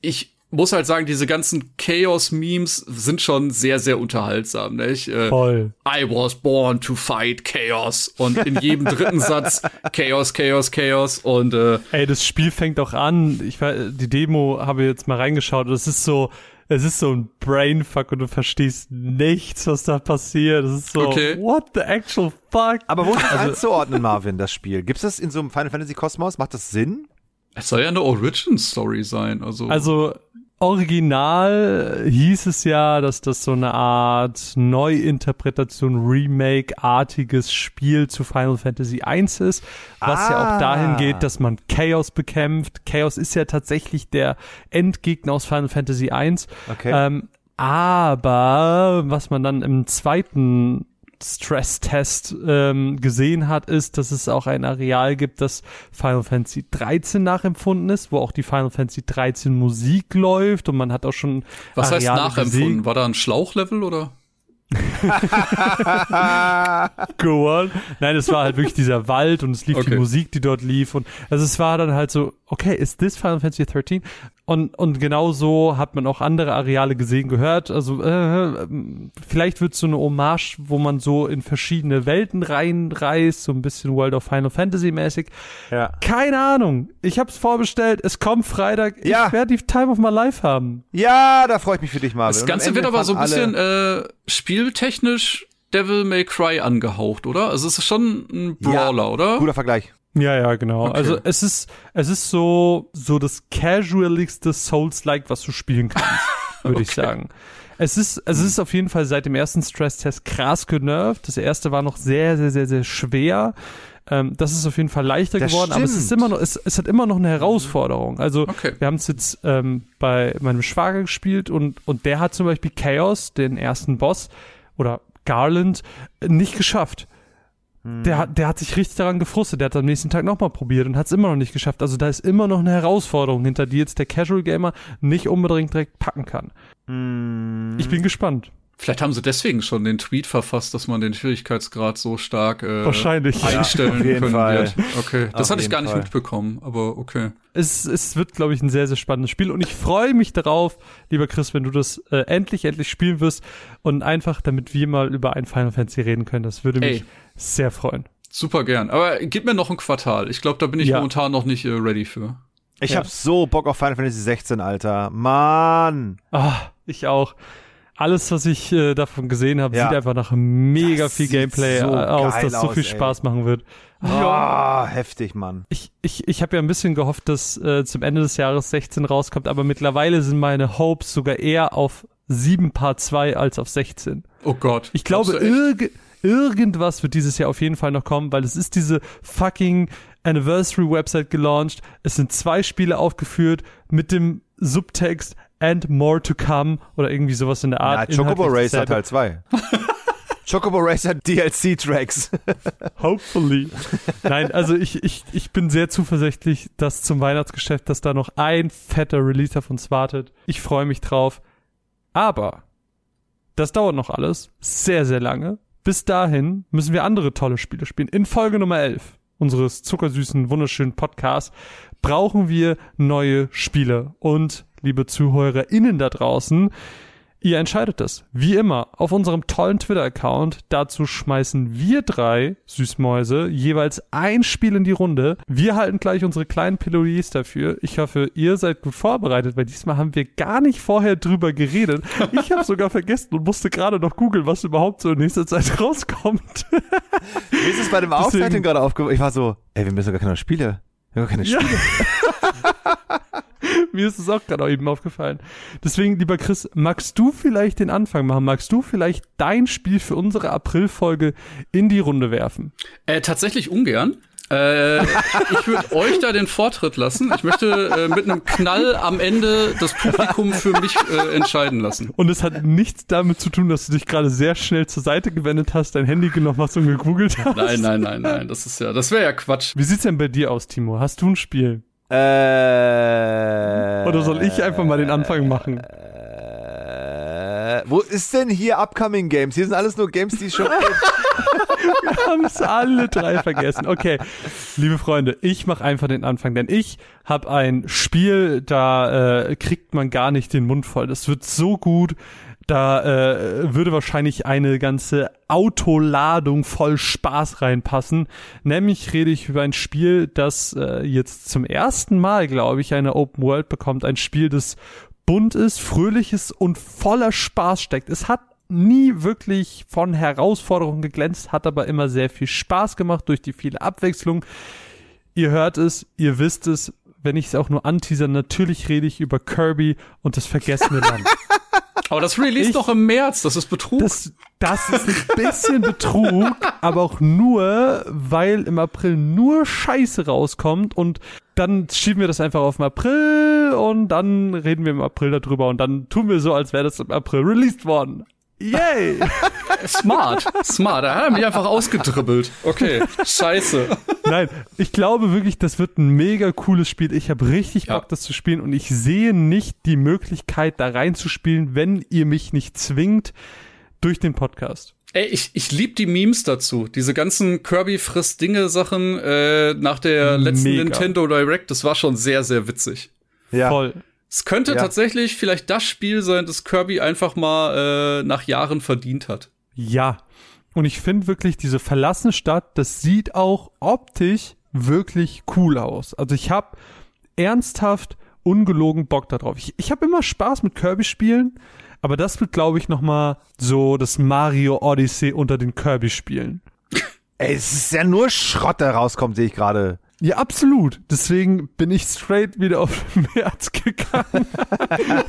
Ich muss halt sagen, diese ganzen Chaos-Memes sind schon sehr, sehr unterhaltsam. Nicht? Äh, Voll. I was born to fight Chaos. Und in jedem dritten Satz Chaos, Chaos, Chaos. Und äh, Ey, das Spiel fängt auch an. Ich war, die Demo habe ich jetzt mal reingeschaut. und Es ist so, es ist so ein Brainfuck und du verstehst nichts, was da passiert. Es ist so, Okay. what the actual fuck? Aber wo ist das einzuordnen, Marvin, das Spiel? Gibt es das in so einem Final Fantasy Kosmos? Macht das Sinn? Es soll ja eine Origin-Story sein. Also, Also original hieß es ja, dass das so eine Art Neuinterpretation, Remake-artiges Spiel zu Final Fantasy I ist, was ja Ah. auch dahin geht, dass man Chaos bekämpft. Chaos ist ja tatsächlich der Endgegner aus Final Fantasy I. Okay. Ähm, aber was man dann im zweiten Stress-Test ähm, gesehen hat, ist, dass es auch ein Areal gibt, das Final Fantasy 13 nachempfunden ist, wo auch die Final Fantasy 13 Musik läuft und man hat auch schon was heißt Areale nachempfunden? gesehen. War da ein Schlauchlevel oder? Go on. Nein, es war halt wirklich dieser Wald und es lief die Okay. Musik, die dort lief und also es war dann halt so, okay, ist this Final Fantasy 13? Und, und genau so hat man auch andere Areale gesehen, gehört. Also äh, vielleicht wird so eine Hommage, wo man so in verschiedene Welten reinreist, so ein bisschen World of Final Fantasy mäßig. Ja. Keine Ahnung. Ich hab's vorbestellt, es kommt Freitag. Ja. Ich werde die Time of my life haben. Ja, da freue ich mich für dich, Marvin. Das Ganze wird aber so ein bisschen äh, spieltechnisch Devil May Cry angehaucht, oder? Also es ist schon ein Brawler, Ja, oder? Guter Vergleich. Ja, ja, genau. Okay. Also es ist, es ist so, so das casualigste Souls-like, was du spielen kannst, würde ich sagen. Es ist, es ist auf jeden Fall seit dem ersten Stress-Test krass genervt. Das erste war noch sehr, sehr, sehr, sehr schwer. Ähm, das ist auf jeden Fall leichter Das geworden, aber es ist stimmt. immer noch, es, es hat immer noch eine Herausforderung. Also Okay. wir haben es jetzt ähm, bei meinem Schwager gespielt und, und der hat zum Beispiel Chaos, den ersten Boss, oder Garland, nicht geschafft. Der hat, der hat sich richtig daran gefrustet. Der hat am nächsten Tag nochmal probiert und hat es immer noch nicht geschafft. Also da ist immer noch eine Herausforderung, hinter die jetzt der Casual Gamer nicht unbedingt direkt packen kann. Hm. Ich bin gespannt. Vielleicht haben sie deswegen schon den Tweet verfasst, dass man den Schwierigkeitsgrad so stark äh, Wahrscheinlich. einstellen jeden können Fall. wird. Okay, das Auf hatte ich gar nicht Fall. mitbekommen, aber okay. Es, es wird, glaube ich, ein sehr, sehr spannendes Spiel und ich freue mich darauf, lieber Chris, wenn du das äh, endlich, endlich spielen wirst und einfach, damit wir mal über ein Final Fantasy reden können. Das würde mich Ey. sehr freuen. Super gern. Aber gib mir noch ein Quartal. Ich glaube, da bin ich Ja. momentan noch nicht äh, ready für. Ich Ja. hab so Bock auf Final Fantasy 16, Alter. Mann. Ah, ich auch. Alles, was ich äh, davon gesehen habe, Ja. sieht einfach nach mega Das viel Gameplay so aus, das so viel ey. Spaß machen wird. Ah, heftig, Mann. Ich, ich, ich habe ja ein bisschen gehofft, dass äh, zum Ende des Jahres 16 rauskommt, aber mittlerweile sind meine Hopes sogar eher auf 7 Part 2 als auf 16. Oh Gott. Ich glaube, irg irgendwas wird dieses Jahr auf jeden Fall noch kommen, weil es ist diese fucking Anniversary-Website gelauncht. Es sind zwei Spiele aufgeführt mit dem Subtext and more to come oder irgendwie sowas in der Ja, Art. Chocobo Inhaltlich Racer. Teil 2. Chocobo Racer DLC-Tracks. Hopefully. Nein, also ich, ich, ich bin sehr zuversichtlich, dass zum Weihnachtsgeschäft, dass da noch ein fetter Release auf uns wartet. Ich freue mich drauf. Aber das dauert noch alles sehr, sehr lange. Bis dahin müssen wir andere tolle Spiele spielen. In Folge Nummer 11 unseres zuckersüßen, wunderschönen Podcasts brauchen wir neue Spiele. Und liebe ZuhörerInnen da draußen, Ihr entscheidet das. Wie immer, auf unserem tollen Twitter-Account. Dazu schmeißen wir drei Süßmäuse jeweils ein Spiel in die Runde. Wir halten gleich unsere kleinen Plädoyers dafür. Ich hoffe, ihr seid gut vorbereitet, weil diesmal haben wir gar nicht vorher drüber geredet. Ich habe sogar vergessen und musste gerade noch googeln, was überhaupt so in nächster Zeit rauskommt. Mir ist es bei dem Aufzeichnen gerade aufgefallen. Ich war so, ey, wir müssen gar keine Spiele. Wir haben gar keine Ja. Mir ist es auch gerade eben aufgefallen. Deswegen, lieber Chris, magst du vielleicht den Anfang machen? Magst du vielleicht dein Spiel für unsere Aprilfolge in die Runde werfen? Äh, tatsächlich ungern. Äh, ich würde euch da den Vortritt lassen. Ich möchte äh, mit einem Knall am Ende das Publikum für mich äh, entscheiden lassen. Und es hat nichts damit zu tun, dass du dich gerade sehr schnell zur Seite gewendet hast, dein Handy genommen hast und gegoogelt hast. Nein, nein, nein, nein. Das ist ja, das wäre ja Quatsch. Wie sieht's denn bei dir aus, Timo? Hast du ein Spiel? Äh, Oder soll ich einfach mal den Anfang machen? Äh, wo ist denn hier Upcoming Games? Hier sind alles nur Games, die schon. Wir haben es alle drei vergessen. Okay, liebe Freunde, ich mache einfach den Anfang, denn ich habe ein Spiel, da äh, kriegt man gar nicht den Mund voll. Das wird so gut, da äh, würde wahrscheinlich eine ganze Autoladung voll Spaß reinpassen. Nämlich rede ich über ein Spiel, das äh, jetzt zum ersten Mal, glaube ich, eine Open World bekommt. Ein Spiel, das bunt ist, fröhlich ist und voller Spaß steckt. Es hat nie wirklich von Herausforderungen geglänzt, hat aber immer sehr viel Spaß gemacht durch die viele Abwechslung. Ihr hört es, ihr wisst es, wenn ich es auch nur anteaser, natürlich rede ich über Kirby und das vergessene Land. Aber das Release Ich- doch im März. Das ist Betrug. Das, das ist ein bisschen Betrug, aber auch nur, weil im April nur Scheiße rauskommt und dann schieben wir das einfach auf den April und dann reden wir im April darüber und dann tun wir so, als wäre das im April released worden. Yay! Smart. Smart. Da hat er mich einfach ausgedribbelt. Okay. Scheiße. Nein, ich glaube wirklich, das wird ein mega cooles Spiel. Ich habe richtig Ja. Bock, das zu spielen und ich sehe nicht die Möglichkeit, da reinzuspielen, wenn ihr mich nicht zwingt durch den Podcast. Ey, ich, ich lieb die Memes dazu. Diese ganzen Kirby frisst Dinge Sachen äh, nach der letzten Mega. Nintendo Direct. Das war schon sehr, sehr witzig. ja. Voll. Es könnte Ja. tatsächlich vielleicht das Spiel sein, das Kirby einfach mal äh, nach Jahren verdient hat. Ja. Und ich finde wirklich, diese verlassene Stadt, das sieht auch optisch wirklich cool aus. Also ich habe ernsthaft ungelogen Bock darauf. Ich, ich habe immer Spaß mit Kirby-Spielen, aber das wird, glaube ich, noch mal so das Mario Odyssey unter den Kirby-Spielen. Ey, es ist ja nur Schrott, der rauskommt, sehe ich gerade. Ja, absolut. Deswegen bin ich straight wieder auf den März gegangen.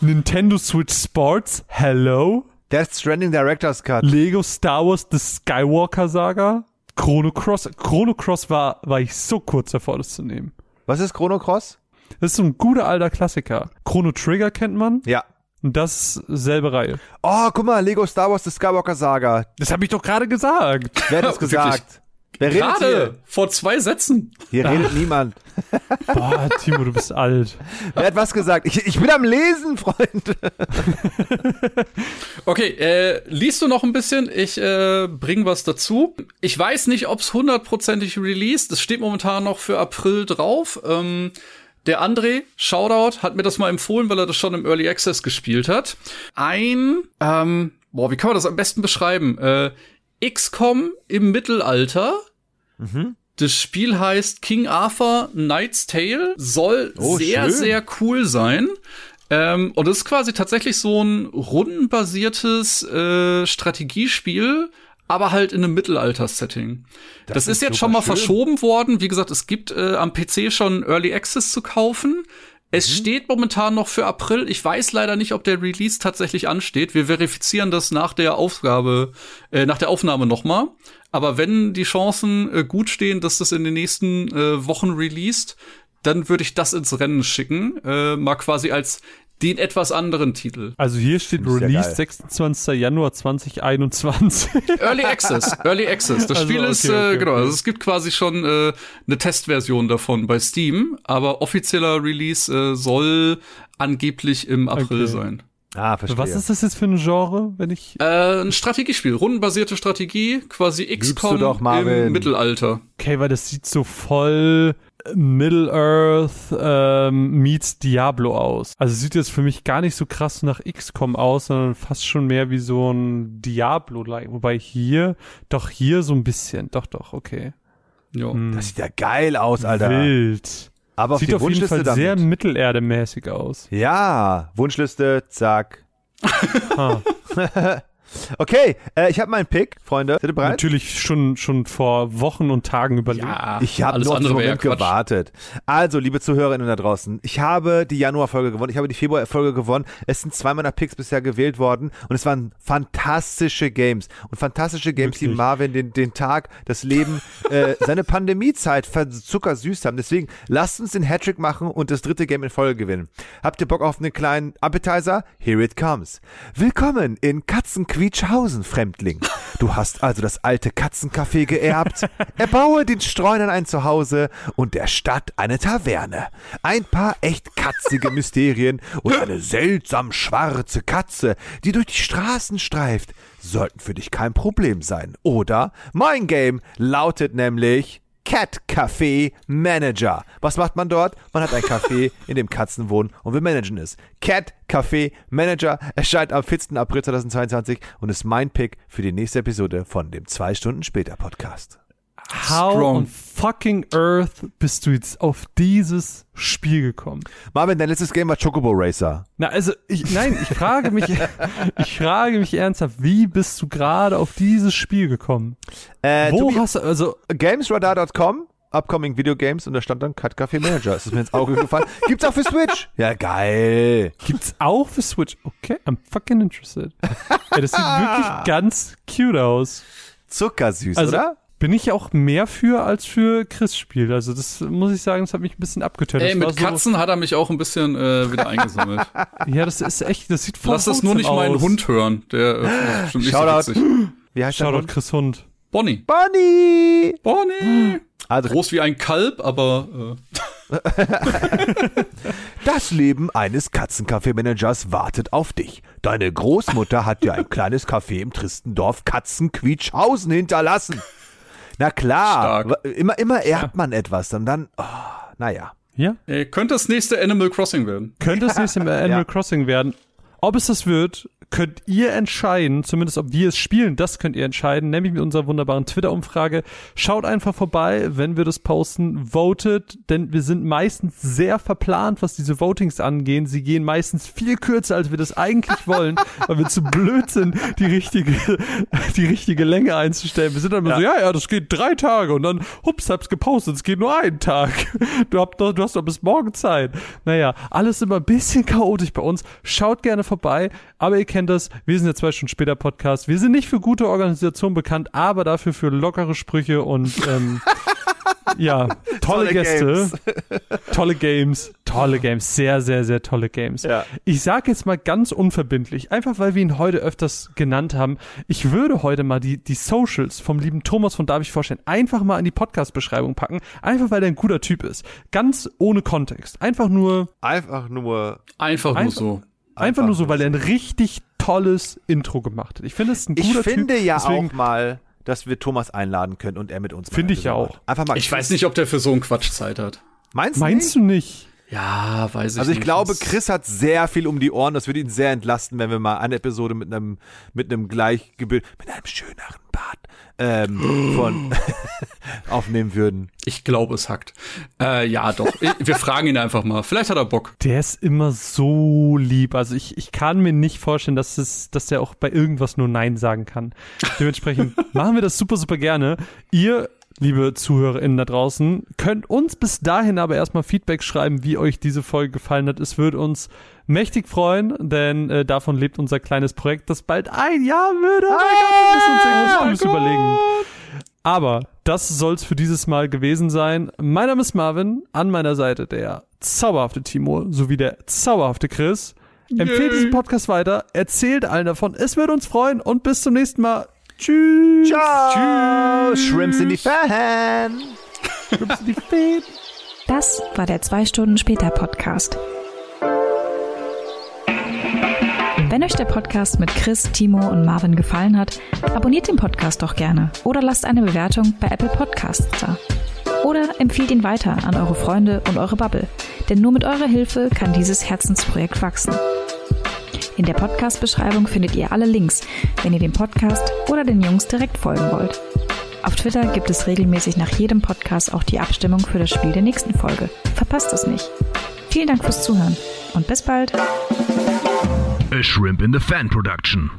Nintendo Switch Sports, hello. Death Stranding Director's Cut. Lego Star Wars The Skywalker Saga. Chrono Cross. Chrono Cross war, war ich so kurz davor, das zu nehmen. Was ist Chrono Cross? Das ist so ein guter alter Klassiker. Chrono Trigger kennt man. Ja. Und das selbe Reihe. Oh, guck mal, Lego Star Wars The Skywalker Saga. Das habe ich doch gerade gesagt. Wer hat das gesagt? Wer redet Gerade vor zwei Sätzen. hier? Hier redet niemand. Boah, Timo, du bist alt. Wer hat was gesagt? Ich, ich bin am Lesen, Freund. Okay, äh, liest du noch ein bisschen? Ich äh, bring was dazu. Ich weiß nicht, ob's hundertprozentig released. Es steht momentan noch für April drauf. Ähm, der André, Shoutout, hat mir das mal empfohlen, weil er das schon im Early Access gespielt hat. Ein, ähm, boah, wie kann man das am besten beschreiben? Äh, XCOM im Mittelalter. Das Spiel heißt King Arthur Knight's Tale, soll Oh, sehr, schön. sehr cool sein. Ähm, und es ist quasi tatsächlich so ein rundenbasiertes äh, Strategiespiel, aber halt in einem Mittelalter-Setting. Das, ist ist jetzt schon mal schön. verschoben worden. Wie gesagt, es gibt äh, am PC schon Early Access zu kaufen. Es Mhm. steht momentan noch für April. Ich weiß leider nicht, ob der Release tatsächlich ansteht. Wir verifizieren das nach der Aufgabe, äh, nach der Aufnahme nochmal. Aber wenn die Chancen äh, gut stehen, dass das in den nächsten äh, Wochen released, dann würde ich das ins Rennen schicken. Äh, mal quasi als den etwas anderen Titel. Also hier steht Release geil. 26. Januar 2021. Early Access, Early Access. Das Also, Spiel okay, ist, okay, äh, genau, okay. also es gibt quasi schon äh, eine Testversion davon bei Steam, aber offizieller Release äh, soll angeblich im April Okay. sein. Ah, verstehe. Was ist das jetzt für ein Genre, wenn ich. Äh, ein Strategiespiel, rundenbasierte Strategie, quasi XCOM im Mittelalter. Okay, weil das sieht so voll Middle-earth ähm, meets Diablo aus. Also sieht jetzt für mich gar nicht so krass nach XCOM aus, sondern fast schon mehr wie so ein Diablo-like. Wobei hier, doch hier so ein bisschen. Doch, doch, okay. Ja. Hm. Das sieht ja geil aus, Alter. Wild. Aber auf Sieht auf jeden Wunschliste Fall damit. sehr mittelerdemäßig aus. Ja, Wunschliste, zack. Okay, äh, ich habe meinen Pick, Freunde. Seid ihr bereit? Natürlich schon, schon vor Wochen und Tagen überlegt. Ja, Ich habe alles nur auf diesen andere wäre ja Moment Quatsch. gewartet. Also, liebe Zuhörerinnen da draußen, ich habe die Januarfolge gewonnen, ich habe die Februarfolge gewonnen. Es sind zwei meiner Picks bisher gewählt worden und es waren fantastische Games. Und fantastische Games, die Wirklich. Marvin den, den Tag, das Leben, äh, seine Pandemiezeit verzuckersüßt haben. Deswegen lasst uns den Hattrick machen und das dritte Game in Folge gewinnen. Habt ihr Bock auf einen kleinen Appetizer? Here it comes. Willkommen in Katzenquietschhausen, Fremdling. Du hast also das alte Katzencafé geerbt. Erbaue den Streunern ein Zuhause und der Stadt eine Taverne. Ein paar echt katzige Mysterien und eine seltsam schwarze Katze, die durch die Straßen streift, sollten für dich kein Problem sein. Oder mein Game lautet nämlich Cat Café Manager. Was macht man dort? Man hat ein Café, in dem Katzen wohnen und wir managen es. Cat Café Manager erscheint am 14. April 2022 und ist mein Pick für die nächste Episode von dem 2 Stunden später Podcast. How Strong. on fucking earth bist du jetzt auf dieses Spiel gekommen? Marvin, dein letztes Game war Chocobo Racer. Na, also, ich, nein, ich frage mich, ich frage mich ernsthaft, wie bist du gerade auf dieses Spiel gekommen? Äh, Wo hast du, also, Gamesradar.com, Upcoming Video Games und da stand dann Cat Café Manager. Ist es mir ins Auge gefallen. Gibt's auch für Switch. Ja, geil. gibt's auch für Switch? Okay, I'm fucking interested. Ey, das sieht wirklich ganz cute aus. Zuckersüß, Also, oder? Bin ich auch mehr für als für Chris Spiel. Also, das muss ich sagen, das hat mich ein bisschen abgetönt. Ey, mit so, Katzen hat er mich auch ein bisschen äh, wieder eingesammelt. Ja, das ist echt, das sieht voll Lass das nur nicht wholesome meinen aus. Hund hören. Der äh, ist bestimmt nicht Shoutout. so witzig. Wie heißt der Shoutout Hund? Chris Hund. Bonnie. Bonnie! Bonnie. Also, Groß wie ein Kalb, aber äh, Das Leben eines Katzencafé-Managers wartet auf dich. Deine Großmutter hat dir ein kleines Café im tristen Dorf Katzenquietschhausen hinterlassen. Na klar, Stark. immer, immer erbt man etwas und dann, oh, naja. Ja. Äh, könnte das nächste Animal Crossing werden. Könnte es nächste Mal Animal Crossing werden. Ob es das wird, könnt ihr entscheiden, zumindest ob wir es spielen, das könnt ihr entscheiden, nämlich mit unserer wunderbaren Twitter-Umfrage. Schaut einfach vorbei, wenn wir das posten, votet, denn wir sind meistens sehr verplant, was diese Votings angehen. Sie gehen meistens viel kürzer, als wir das eigentlich wollen, weil wir zu blöd sind, die richtige, die richtige Länge einzustellen. Wir sind dann immer so, ja, ja, das geht drei Tage und dann, hups, hab's gepostet, es geht nur einen Tag. Du, noch, du hast doch bis morgen Zeit. Naja, alles immer ein bisschen chaotisch bei uns. Schaut gerne vorbei, aber ihr kennt das, wir sind ja zwei Stunden später Podcast. Wir sind nicht für gute Organisation bekannt, aber dafür für lockere Sprüche und ähm, ja, tolle, Tolle Gäste, Games. tolle Games, tolle Games, sehr, sehr, sehr tolle Games. Ja. Ich sage jetzt mal ganz unverbindlich, einfach weil wir ihn heute öfters genannt haben, ich würde heute mal die, die Socials vom lieben Thomas von Darf ich vorstellen, einfach mal in die Podcast-Beschreibung packen, einfach weil er ein guter Typ ist. Ganz ohne Kontext. Einfach nur, Einfach nur. Einfach, nur Einfach- so. Einfach, nur so, weil er ein richtig tolles Intro gemacht hat. Ich finde es ein Ich guter finde Typ. ja deswegen, auch mal, dass wir Thomas einladen können und er mit uns. Finde ich ja auch. Einfach mal. Ich weiß nicht, ob der für so einen Quatsch Zeit hat. Meinst du? Meinst nicht? du nicht? Ja, weiß ich Also ich nicht. glaube, Chris hat sehr viel um die Ohren. Das würde ihn sehr entlasten, wenn wir mal eine Episode mit einem mit einem Gleichgebild, mit einem schöneren Bart ähm, von aufnehmen würden. Ich glaube, es hackt. Äh, ja, doch. Wir fragen ihn einfach mal. Vielleicht hat er Bock. Der ist immer so lieb. Also ich, ich kann mir nicht vorstellen, dass es, dass der auch bei irgendwas nur Nein sagen kann. Dementsprechend machen wir das super, super gerne. Ihr, liebe ZuhörerInnen da draußen, könnt uns bis dahin aber erstmal Feedback schreiben, wie euch diese Folge gefallen hat. Es würde uns mächtig freuen, denn äh, davon lebt unser kleines Projekt, das bald ein Jahr wird. Oh mein Gott, wir müssen uns irgendwas Cooles überlegen. Aber das soll's für dieses Mal gewesen sein. Mein Name ist Marvin, an meiner Seite der zauberhafte Timo sowie der zauberhafte Chris. Empfehlt diesen Podcast weiter, erzählt allen davon. Es wird uns freuen und bis zum nächsten Mal. Tschüss. Ciao, Shrimps in die Fan. Tschüss. Die Feen. Das war der 2 Stunden später Podcast. Wenn euch der Podcast mit Chris, Timo und Marvin gefallen hat, abonniert den Podcast doch gerne oder lasst eine Bewertung bei Apple Podcasts da. Oder empfiehlt ihn weiter an eure Freunde und eure Bubble, denn nur mit eurer Hilfe kann dieses Herzensprojekt wachsen. In der Podcast-Beschreibung findet ihr alle Links, wenn ihr dem Podcast oder den Jungs direkt folgen wollt. Auf Twitter gibt es regelmäßig nach jedem Podcast auch die Abstimmung für das Spiel der nächsten Folge. Verpasst es nicht. Vielen Dank fürs Zuhören und bis bald. A Shrimp in the Fan production.